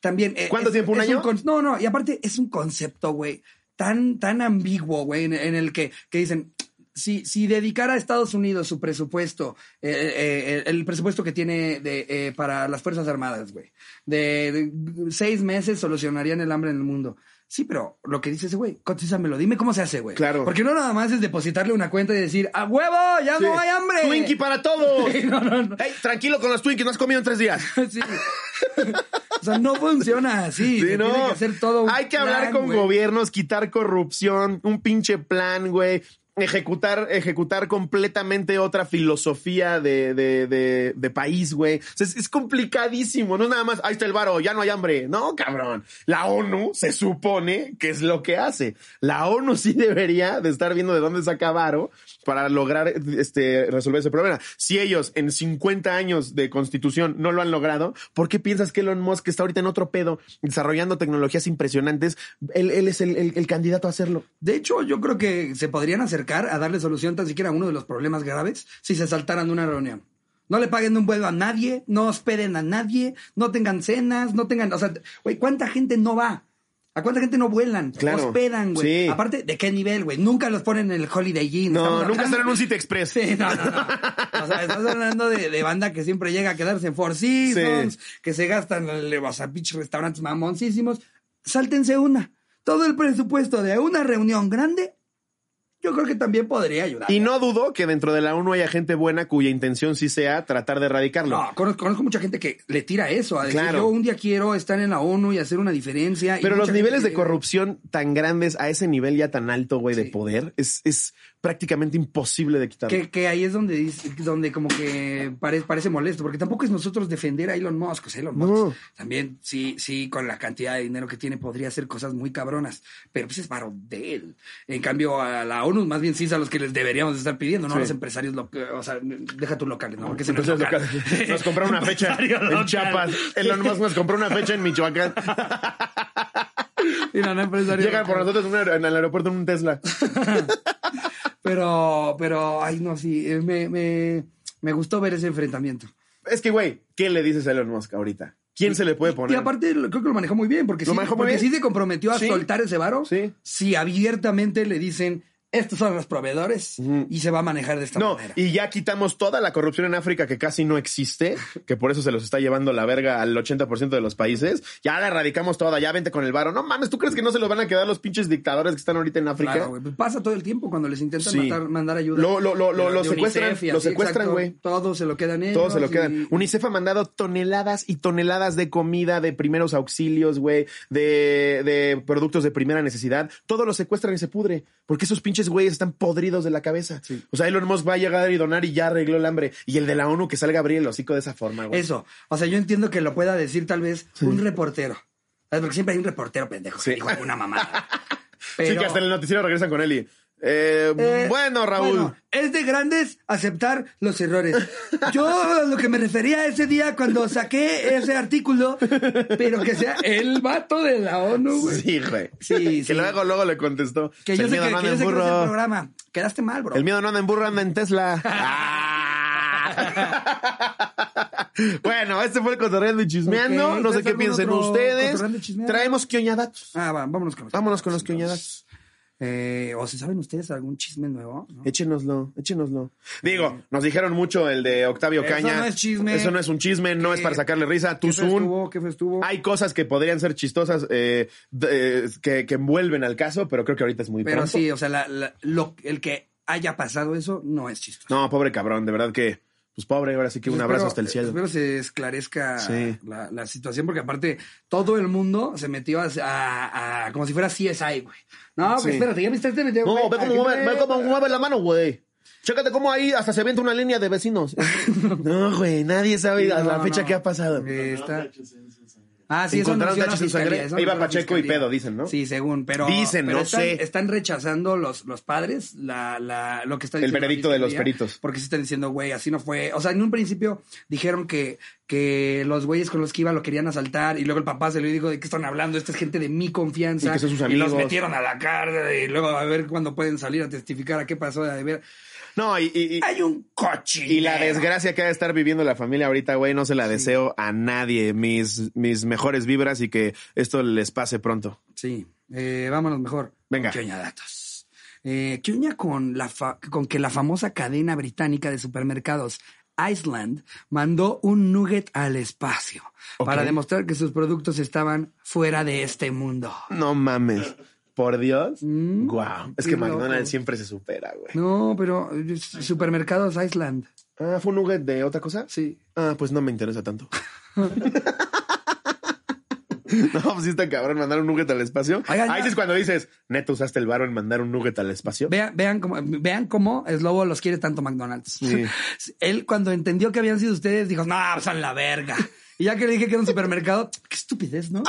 También. eh, ¿Cuánto es- tiempo? ¿Un es año? no, no, y aparte es un concepto, güey, tan, tan ambiguo, güey, en, en el que, que dicen. Si, si dedicara a Estados Unidos su presupuesto, eh, eh, el presupuesto que tiene de, eh, para las Fuerzas Armadas, güey, de, de seis meses solucionarían el hambre en el mundo. Sí, pero lo que dice ese güey, cotízamelo, dime cómo se hace, güey. Claro. Porque no nada más es depositarle una cuenta y decir, ¡a huevo! ¡Ya no hay hambre! Twinkie para todos. Sí, no, no, no. Ey, tranquilo con los Twinkies, no has comido en tres días. Sí. O sea, no funciona así. Sí, Se no. Tiene que hacer todo un Hay que hablar con gobiernos, quitar corrupción, un pinche plan, güey. Ejecutar, ejecutar completamente otra filosofía de, de, de, país, güey. Es, complicadísimo. No nada más, ahí está el varo, ya no hay hambre. No, cabrón. La ONU se supone que es lo que hace. La ONU sí debería de estar viendo de dónde saca varo para lograr este, resolver ese problema. Si ellos en 50 años de constitución no lo han logrado, ¿por qué piensas que Elon Musk está ahorita en otro pedo desarrollando tecnologías impresionantes? Él, él es el, el- candidato a hacerlo. De hecho, yo creo que se podrían acercar a darle solución tan siquiera a uno de los problemas graves si se saltaran de una reunión. No le paguen un vuelo a nadie, no hospeden a nadie, no tengan cenas, no tengan. O sea, güey, ¿cuánta gente no va? ¿A cuánta gente no vuelan? Claro. Hospedan, güey. Sí. Aparte, ¿de qué nivel, güey? Nunca los ponen en el Holiday Inn. No, Estamos nunca estará en un City Express. Sí, no, no, no. O sea, estás hablando de, de banda que siempre llega a quedarse en Four Seasons, Sí. que se gastan en o sea, restaurantes mamoncísimos. Sáltense una. Todo el presupuesto de una reunión grande, yo creo que también podría ayudar. Y no dudo que dentro de la ONU haya gente buena cuya intención sí sea tratar de erradicarlo. No, conozco, conozco mucha gente que le tira eso, a decir, Claro. yo un día quiero estar en la ONU y hacer una diferencia. Pero los niveles de corrupción tan grandes a ese nivel ya tan alto, güey, de poder, es, es prácticamente imposible de quitar. Que, que ahí es donde dice- donde como que parece, parece molesto, porque tampoco es nosotros defender a Elon Musk. O sea, Elon Musk No. también, sí, sí, con la cantidad de dinero que tiene, podría hacer cosas muy cabronas, pero pues es varo de él. En cambio, a la ONU, más bien sí es a los que les deberíamos estar pidiendo, no a Sí. los empresarios, lo- o sea, deja tus locales, ¿no? Porque Entonces local. local- nos compró una fecha en local. Chiapas. Elon Musk nos compró una fecha en Michoacán. Mira, no empresario Llegan por nosotros en el aeropuerto en un Tesla. Pero, pero, ay, no, sí, eh, me, me, me gustó ver ese enfrentamiento. Es que, güey, ¿qué le dices a Elon Musk ahorita? ¿Quién se le puede poner? Y aparte creo que lo manejó muy bien, porque, ¿Lo sí, manejó muy porque bien? sí se comprometió a Sí. soltar ese varo. Sí. Si abiertamente le dicen, estos son los proveedores y se va a manejar de esta No, manera. y ya quitamos toda la corrupción en África que casi no existe, que por eso se los está llevando la verga al 80% de los países. Ya la erradicamos toda, ya vente con el varo. No mames, ¿tú crees que no se los van a quedar los pinches dictadores que están ahorita en África? Claro, güey, pasa todo el tiempo cuando les intentan Sí. matar- mandar ayuda. Lo- lo- lo- lo- lo secuestran, lo secuestran, güey. Todo se lo quedan ellos. Todos se lo y- quedan. UNICEF ha mandado toneladas y toneladas de comida, de primeros auxilios, güey, de, de productos de primera necesidad. Todo lo secuestran y se pudre. Porque esos pinches güeyes están podridos de la cabeza. Sí. O sea, Elon Musk va a llegar y donar y ya arregló el hambre. Y el de la ONU que salga a abrir el hocico de esa forma, güey. Eso. O sea, yo entiendo que lo pueda decir tal vez un reportero. ¿Sabes? Porque siempre hay un reportero pendejo Sí. dijo alguna mamada. Sí, que hasta en el noticiero regresan con él y... eh, Eh, bueno, Raúl. bueno, es de grandes aceptar los errores. Yo lo que me refería ese día cuando saqué ese artículo, pero que sea el vato de la ONU, güey. Sí, güey. Sí, que sí. luego, luego le contestó. Que yo el sé miedo que, no anda en que el programa. Quedaste mal, bro. El miedo no anda en burro, anda en Tesla. Ah. Bueno, este fue el cotorreando y chismeando. No sé ¿traes qué piensen otro ustedes. Traemos quioñadatos. Ah, va, vámonos con los Vámonos con los quioñadatos. Eh, ¿O se saben ustedes algún chisme nuevo? ¿No? Échenoslo, échenoslo. Digo, nos dijeron mucho el de Octavio Eso Caña. no es chisme. Eso no es un chisme, no ¿Qué- es para sacarle risa. ¿Qué Tú estuvo? ¿Qué estuvo? Hay cosas que podrían ser chistosas eh, eh, que, que envuelven al caso, pero creo que ahorita es muy Pero pronto. sí, o sea, la- la- lo, el que haya pasado eso no es chistoso. No, pobre cabrón, de verdad que, pues pobre, ahora sí que un Pues abrazo espero- hasta el cielo. Espero se esclarezca Sí. la, la situación, porque aparte todo el mundo se metió a, a- a- como si fuera CSI, güey. No, Sí. güey, espérate, ya viste este video. No, ve cómo mueve, me- ve cómo mueve la mano, güey. Chécate cómo ahí hasta se avienta una línea de vecinos. No, güey, nadie sabe a la No, fecha no. qué ha pasado. Eh, está- Ah, sí, Encontraron tachos en sangre. Ahí va Pacheco y pedo, dicen, ¿no? Sí, según, pero Dicen, pero no están, sé. Están rechazando los, los padres la, la, lo que está El diciendo la veredicto de los peritos. Porque se están diciendo, güey, así no fue. O sea, en un principio dijeron que, que los güeyes con los que iba lo querían asaltar y luego el papá se lo dijo de qué están hablando, esta es gente de mi confianza. Y que son sus Y amigos. los metieron a la cárcel y luego a ver cuándo pueden salir a testificar a qué pasó. De ver. No, y, y- y- Hay un coche. y la desgracia que ha de estar viviendo la familia ahorita, güey, no se la deseo a nadie. Mis, mis mejores vibras y que esto les pase pronto. Sí, eh, vámonos mejor. Venga. ¿Qué oña datos? Eh, ¿Qué oña con, la fa- con que la famosa cadena británica de supermercados Iceland mandó un nugget al espacio para demostrar que sus productos estaban fuera de este mundo? No mames. Por Dios. Mm, Guau. Es que loco. McDonald's siempre se supera, güey. No, pero eh, supermercados Iceland, Ah, ¿fue un nugget de otra cosa? sí. Ah, pues no me interesa tanto. No, pues sí está cabrón mandar un nugget al espacio. Oigan, Ahí ya- es cuando dices, neta, usaste el varo en mandar un nugget al espacio. Vean, vean cómo, vean cómo Slobo los quiere tanto McDonald's. Sí. Él cuando entendió que habían sido ustedes, dijo, no, pues a la verga. Y ya que le dije que era un supermercado, qué estupidez, ¿no?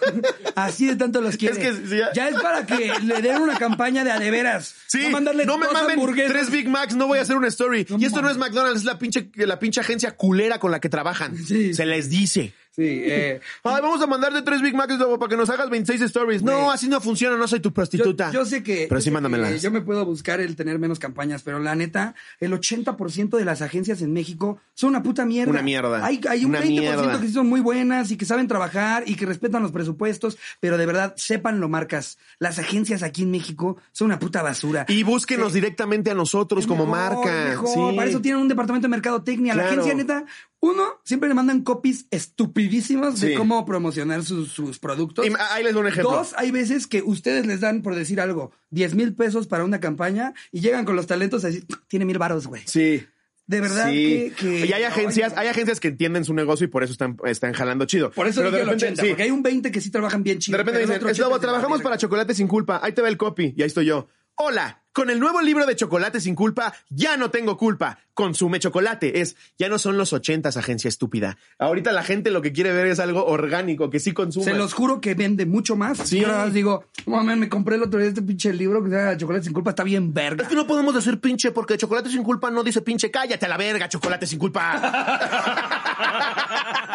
Así de tanto los quiere. Es que ya- ya... es para que le den una campaña de a de veras. Sí, no mandarle no me mamen hamburguesas. tres Big Macs, no voy a hacer una story. No y esto no es. McDonald's, es la pinche, la pinche agencia culera con la que trabajan. Sí. Se les dice. Sí, eh, Ay, vamos a mandarte tres Big Macs luego para que nos hagas 26 stories. No, así no funciona, no soy tu yo, prostituta. yo sé que. Pero yo sí mándamelas. Yo me puedo buscar el tener menos campañas, pero la neta, el 80% de las agencias en México son una puta mierda. Una mierda. Hay, hay un Una 20% mierda. que sí son muy buenas y que saben trabajar y que respetan los presupuestos, pero de verdad, sépanlo, marcas. Las agencias aquí en México son una puta basura. Y búsquenos Sí. directamente a nosotros como mejor, marca. mejor. Sí. Para eso tienen un departamento de mercadotecnia. La Claro. agencia, neta, uno, siempre le mandan copies estupidísimos de Sí. cómo promocionar sus, sus productos. Y ahí les doy un ejemplo. Dos, hay veces que ustedes les dan, por decir algo, 10 mil pesos para una campaña y llegan con los talentos así, tiene mil varos, güey. Sí. De verdad Sí. que, que- Y hay agencias, Ay, hay agencias que entienden su negocio y por eso están, están jalando chido. Por eso Pero dije de el repente, 80, sí. porque hay un 20 que sí trabajan bien chido. De repente el dicen, es lobo, 80 es de la trabajamos verga". para Chocolate sin culpa. Ahí te va el copy. Y ahí estoy yo. Hola, con el nuevo libro de Chocolate sin culpa, ya no tengo culpa. Consume chocolate. Es, ya no son los ochentas, agencia estúpida. Ahorita la gente lo que quiere ver es algo orgánico, que sí consume. Se los juro que vende mucho más. Sí. Y ahora digo, mami, me compré el otro día este pinche libro que se llama Chocolate sin culpa, está bien verga. Es que no podemos decir pinche porque Chocolate sin culpa no dice pinche. Cállate a la verga, Chocolate sin culpa.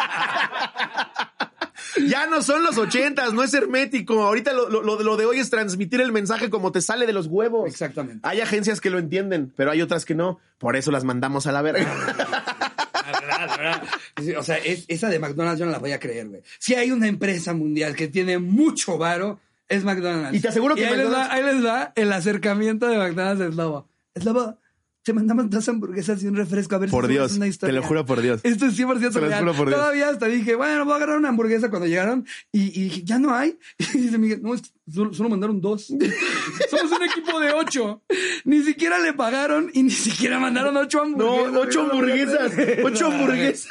Ya no son los ochentas, no es hermético. Ahorita lo, lo- lo de hoy es transmitir el mensaje como te sale de los huevos. Exactamente. Hay agencias que lo entienden, pero hay otras que no. Por eso las mandamos a la verga. La verdad, la verdad. O sea, es- esa de McDonald's yo no la voy a creer, güey. Si hay una empresa mundial que tiene mucho varo, es McDonald's. Y te aseguro que ahí, les McDonald's- da, ahí les da el acercamiento de McDonald's a Slobo. Slobo, te mandamos dos hamburguesas y un refresco a ver Por si Dios, una te historia. lo juro por Dios. Esto es 100% Se los real. juro por Dios. Todavía hasta dije, bueno, voy a agarrar una hamburguesa cuando llegaron. Y, y dije, ya no hay. Y dice Miguel, no, es que solo, solo mandaron dos. Somos un equipo de ocho. Ni siquiera le pagaron y ni siquiera mandaron ocho No, hamburguesas. ocho hamburguesas. Ocho No, hamburguesas.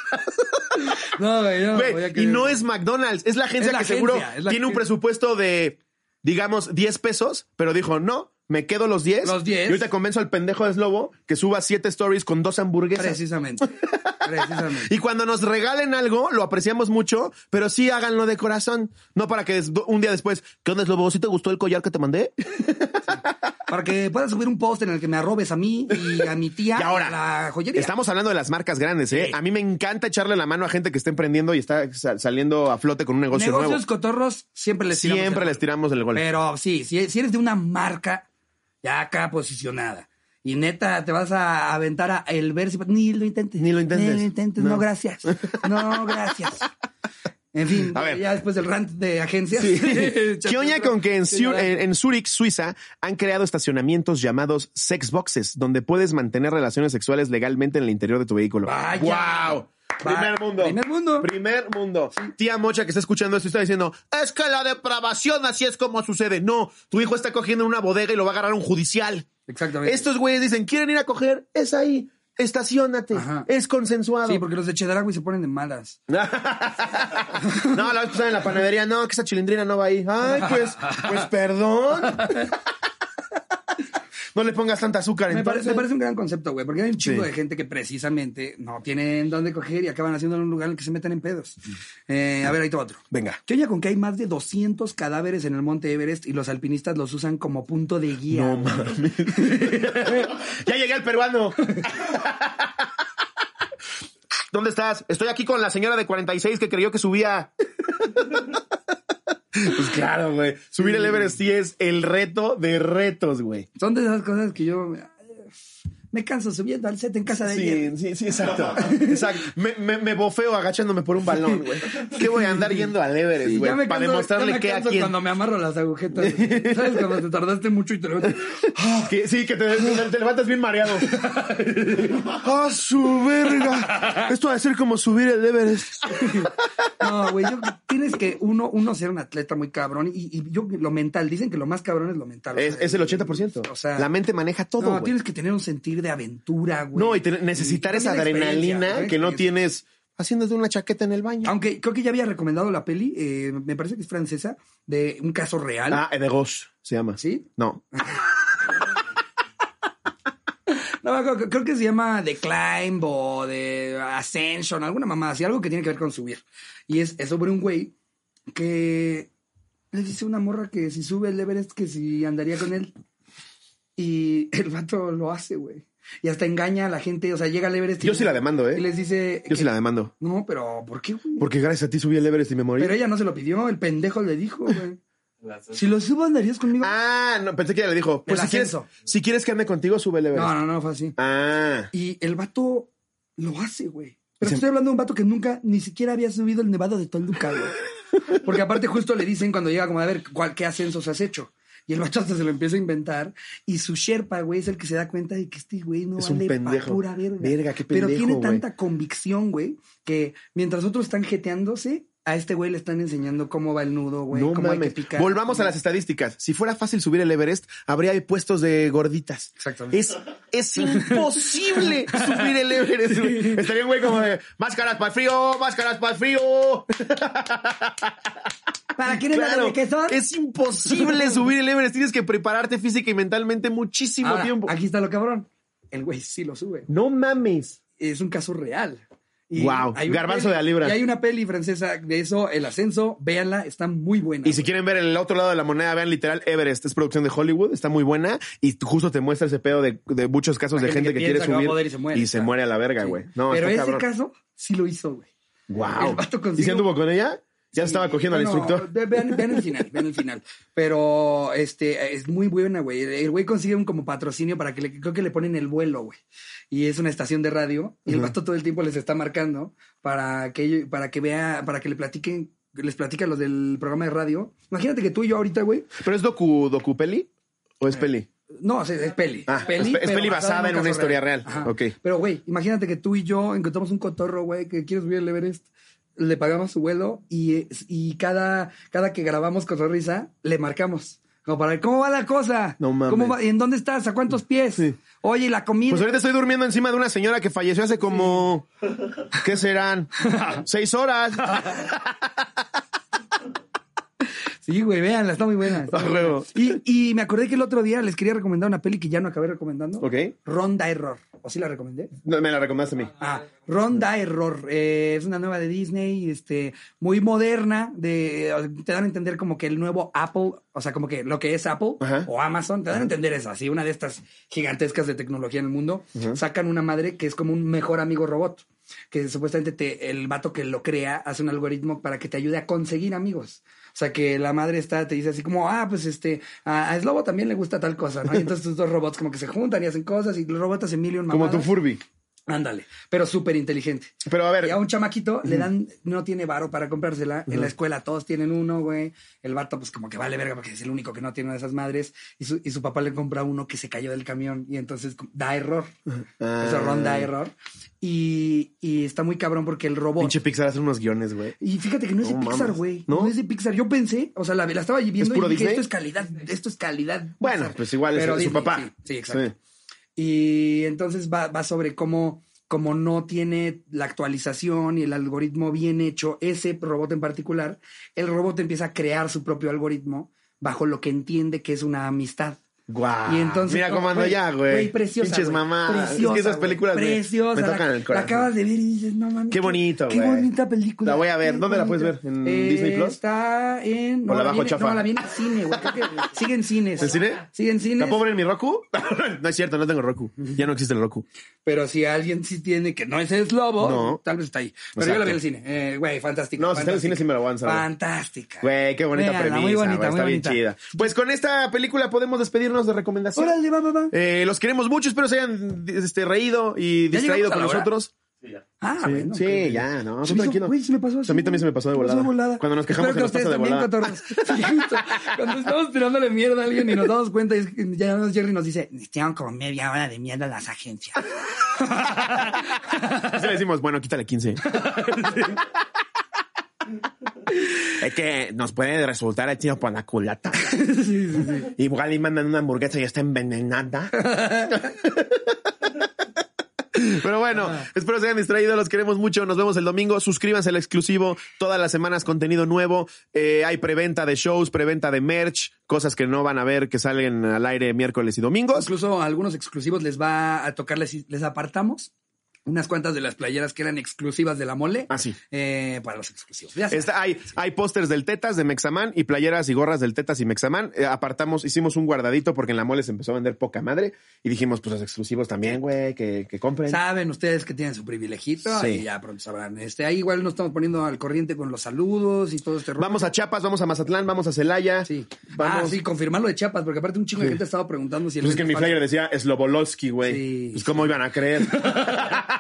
No, güey, no y no es McDonald's, es la agencia Es la que seguro agencia, la tiene un presupuesto de, digamos, 10 pesos, pero dijo, no, me quedo los 10. Los 10. Y ahorita convenzo al pendejo de Slobo que suba 7 stories con dos hamburguesas. Precisamente. Precisamente. Y cuando nos regalen algo, lo apreciamos mucho, pero sí háganlo de corazón. No para que un día después, ¿qué onda, Slobo? ¿Sí te gustó el collar que te mandé? Para que puedas subir un post en el que me arrobes a mí y a mi tía Y ahora, la joyería. Estamos hablando de las marcas grandes, ¿eh? Sí. A mí me encanta echarle la mano a gente que está emprendiendo y está sal- saliendo a flote con un negocio Negocios nuevo. cotorros siempre les tiramos Siempre les tiramos el gol. Pero sí, si eres de una marca ya acá posicionada Y neta, te vas a aventar a el ver si ni lo intentes. Ni lo intentes. Ni lo intentes. No, No. gracias. No, gracias. En fin, A ver. ya después del rant de agencias. ¿Qué oña con que en, Sí, en- en Zurich, Suiza, han creado estacionamientos llamados sex boxes, donde puedes mantener relaciones sexuales legalmente en el interior de tu vehículo? Vaya. ¡Wow! Primer mundo. primer mundo. Primer mundo. Tía Mocha que está escuchando esto está diciendo, es que la depravación así es como sucede. No, tu hijo está cogiendo en una bodega y lo va a agarrar un judicial. Exactamente. Estos güeyes dicen, ¿quieren ir a coger? Es ahí. Estacionate. Ajá. Es consensuado. Sí, porque los de Chedragui se ponen de malas. no, la vez en la panadería, no, que esa chilindrina no va ahí. Ay, pues, pues perdón. No le pongas tanta azúcar Me, entonces. parece, me parece un gran concepto, güey, porque hay un chingo Sí. de gente que precisamente no tienen dónde coger y acaban haciendo en un lugar en el que se meten en pedos. Eh, a ver, ahí te otro. Venga. ¿Qué oña con que hay más de 200 cadáveres en el monte Everest y los alpinistas los usan como punto de guía? No mames. ya llegué al peruano. ¿Dónde estás? Estoy aquí con la señora de 46 que creyó que subía. Pues claro, güey. Subir el Everest sí es el reto de retos, güey. Son de esas cosas que yo me canso subiendo al set en casa de ella. Sí, sí, sí, exacto. Exacto. Me, me, me bofeo agachándome por un balón, güey. ¿Qué voy a andar yendo al Everest, Sí, güey? ya me Para demostrarle me qué a quién. cuando me amarro las agujetas. ¿Sabes? Cuando te tardaste mucho y te levantas. Que- sí, que te, levantas bien mareado. ¡Ah, su verga! Esto va a ser como subir el Everest. No, güey, yo tienes que uno, uno ser un atleta muy cabrón y, y yo lo mental, dicen que lo más cabrón es lo mental. o Es, sea, es el 80%. O sea, la mente maneja todo, No, tienes que tener un de aventura, güey. No, y te- necesitar Y esa adrenalina que no Es- tienes haciéndote una chaqueta en el baño. Aunque creo que ya había recomendado la peli, eh, me parece que es francesa, de un caso real. Ah, de Ghost se llama. ¿Sí? No. No, creo, creo que se llama The Climb o de Ascension, alguna mamá así, algo que tiene que ver con subir. Y es, es sobre un güey que le dice a una morra que si sube el Everest, que si andaría con él. Y el vato lo hace, güey. Y hasta engaña a la gente, o sea, llega al Everest. y- Yo sí la demando, Y ¿eh? les dice. Yo que- sí la demando. No, pero ¿por qué, güey? Porque gracias a ti subí el Everest y me morí. Pero ella no se lo pidió, el pendejo le dijo, güey. Si lo subo, andarías conmigo. Ah, no, pensé que ella le dijo, pues El si quieres, ascenso. si quieres que ande contigo, sube el Everest. no, no, no, fue así. Ah. Y el vato lo hace, güey. Pero estoy hablando de un vato que nunca ni siquiera había subido el Nevado de Toluca, güey. Porque aparte justo le dicen cuando llega como a ver cuál, qué ascensos has hecho. Y el vato hasta se lo empieza a inventar. Y su Sherpa, güey, es el que se da cuenta de que este güey no Es un vale pa' pendejo. pura verga. Verga, qué Pero tiene güey. tanta convicción, güey, que mientras otros están jeteándose, a este güey le están enseñando cómo va el nudo, güey, no cómo hay que mames. picar. Volvamos a las estadísticas. Si fuera fácil subir el Everest, habría puestos de gorditas. Exactamente. Es, es imposible subir el Everest. güey. Estaría un güey como de máscaras para el frío, máscaras para el frío. ¿Para quiénes Claro, de qué son? es imposible subir el Everest. Tienes que prepararte física y mentalmente muchísimo Ahora, tiempo. Aquí está lo cabrón. El güey sí lo sube. No mames. es un caso real. Guau, hay una garbanzo peli- de la libra. Y hay una peli francesa de eso, El Ascenso, véanla, está muy buena. Y si quieren ver el otro lado de la moneda, vean literal Everest. Es producción de Hollywood, está muy buena. Y justo te muestra ese pedo de, de muchos casos La de gente que que, quiere que subir poder y se muere, y se muere a la verga, güey. No, Pero ese cabrón. caso sí lo hizo, güey. Wow. ¿Y si anduvo con ella? Ya estaba cogiendo al instructor. ve- Vean, vean el final, vean el final. Pero este es muy buena, güey. El- güey consigue un como patrocinio para que le, creo que le ponen el vuelo, güey. Y es una estación de radio. Y el vato todo el tiempo les está marcando para que para que vea, para que le platiquen, les platica los del programa de radio. Imagínate que tú y yo ahorita, güey. ¿Pero es docu, docu peli? ¿O es peli? No, es, es peli. Ah, es peli, es peli basada un en una historia real. Ajá. Ok. Pero, güey, imagínate que tú y yo encontramos un cotorro, güey, que quiere subir el Everest, le pagamos su vuelo y, y cada, cada que grabamos Cotorrisa, le marcamos. Como para ver, ¿cómo va la cosa? No mames. ¿Cómo va? ¿En dónde estás? ¿A cuántos pies? Sí. Oye, ¿y la comida? Pues ahorita estoy durmiendo encima de una señora que falleció hace como... ¿Qué serán? Seis horas. Sí, güey, véanla, está muy buena. está Ah, muy buena. Y, y me acordé que el otro día les quería recomendar una peli que ya no acabé recomendando. Ok. Ronda Error. ¿O sí la recomendé? No, me la recomendaste a mí. Ah, Ronda Error. eh, es una nueva de Disney, este, muy moderna. De, te dan a entender como que el nuevo Apple, o sea, como que lo que es Apple Ajá. o Amazon, te dan a entender eso, así, una de estas gigantescas de tecnología en el mundo. Sacan una madre que es como un mejor amigo robot. que supuestamente te, el vato que lo crea hace un algoritmo para que te ayude a conseguir amigos. O sea, que la madre está, te dice así como, ah, pues este, a, a Slobo también le gusta tal cosa, ¿no? Y entonces tus dos robots como que se juntan y hacen cosas y los robots hacen million Como tu. Furby. Ándale, pero súper inteligente. Pero a ver, Y a un chamaquito le dan, no tiene varo para comprársela. En la escuela todos tienen uno, güey. El vato, pues como que vale verga porque es el único que no tiene una de esas madres. Y su, y su papá le compra uno que se cayó del camión y entonces da error. Ah. Ese ron da error. Y, y está muy cabrón porque el robot. pinche Pixar hace unos guiones, güey. Y fíjate que no es de Pixar, güey. ¿No? ¿No? es de Pixar. Yo pensé, o sea, la, la estaba viendo y dije, Disney? esto es calidad, esto es calidad. Bueno, Pixar. pues igual es Pero su Disney, papá. Sí, sí, exacto. Sí. Y entonces va, sobre cómo, cómo no tiene la actualización y el algoritmo bien hecho, ese robot en particular, el robot empieza a crear su propio algoritmo bajo lo que entiende que es una amistad. Guau. Y entonces, Mira no, cómo ando ya, güey. Preciosa. Pinches mamadas. Es que esas películas me- preciosa, me, la- tocan el La corazón. acabas de ver y dices, no mames. Qué bonito, Qué güey. bonita película. La voy a ver. Qué ¿Dónde la puedes ver? ¿En Disney Plus? Está en. ¿O la bajo viene- chafa? No, la viene en cine, güey. Creo que sigue en cines. ¿En cine? Sigue en cines. ¿La puedo ver en mi Roku? no es cierto, no tengo Roku. Ya no existe el Roku. Pero si alguien sí tiene que no es el lobo, No. tal vez está ahí. Pero Exacto. yo la vi en el cine. Eh, Güey, fantástica. No, si está en el cine sí me la voy a. Fantástica. Güey, qué bonita premisa. Muy bonita, está bien chida. Pues con esta película podemos despedirnos de recomendación. Órale, va, va, va. Eh, los queremos mucho, espero se hayan este, reído y ¿Ya distraído con nosotros. Ah, Sí, bueno. sí, ok. ya, no, Se me hizo- tranquilo. Güey, se me pasó así. A mí también se me pasó de volada. Cuando nos quejamos se nos que pasa de volada. Sí. Cuando estamos tirándole mierda a alguien y nos damos cuenta, y es que ya nos- Jerry nos dice, necesitaban como media hora de mierda a las agencias. Así le decimos, bueno, quítale 15. es que nos puede resultar el tío por la culata. Igual y mandan una hamburguesa y está envenenada. Pero bueno, espero se hayan distraído, los queremos mucho, nos vemos el domingo, suscríbanse al exclusivo, todas las semanas contenido nuevo, Eh, hay preventa de shows, preventa de merch, cosas que no van a ver que salen al aire miércoles y domingos. Incluso a algunos exclusivos les va a tocar, les, les apartamos unas cuantas de las playeras que eran exclusivas de la mole. Ah, sí. eh, para los exclusivos. Ya. Está- hay hay pósters del Tetas de Mexaman y playeras y gorras del Tetas y Mexaman. Eh, apartamos, hicimos un guardadito porque en la mole se empezó a vender poca madre y dijimos, pues los exclusivos también, güey, que, que compren. Saben ustedes que tienen su privilegito Sí. y ya pronto sabrán. Este, ahí igual nos estamos poniendo al corriente con los saludos y todo este rollo. Vamos a Chiapas, vamos a Mazatlán, vamos a Celaya. Sí. Vamos. Ah, sí, confirmar lo de Chiapas, porque aparte un chingo de gente ha estado preguntando si el Pues es que en mi flyer decía Slobolowski, güey. Sí, pues cómo iban a creer.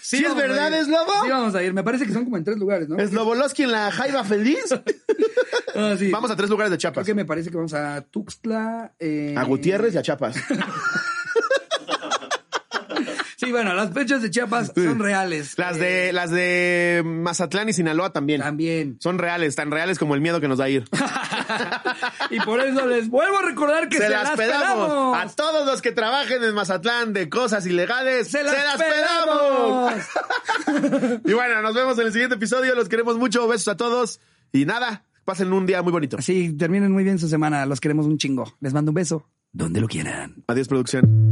sí, es verdad, es lobo. Sí, vamos a ir. Me parece que son como en tres lugares, ¿no? Slobolowski en la Jaiba Feliz. Ah, sí. Vamos a tres lugares de Creo Chiapas. que me parece que vamos a Tuxtla. eh, A Gutiérrez y a Chiapas. Sí, bueno, las fechas de Chiapas son reales. Las Eh, de, las de Mazatlán y Sinaloa también. También. Son reales, tan reales como el miedo que nos da ir. y por eso les vuelvo a recordar que se, se, las, pedamos. A todos los que trabajen en Mazatlán de cosas ilegales. ¡Se las, pedamos. pedamos! Y bueno, nos vemos en el siguiente episodio. Los queremos mucho. Besos a todos. Y nada, pasen un día muy bonito. Sí, terminen muy bien su semana. Los queremos un chingo. Les mando un beso. Donde lo quieran. Adiós, producción.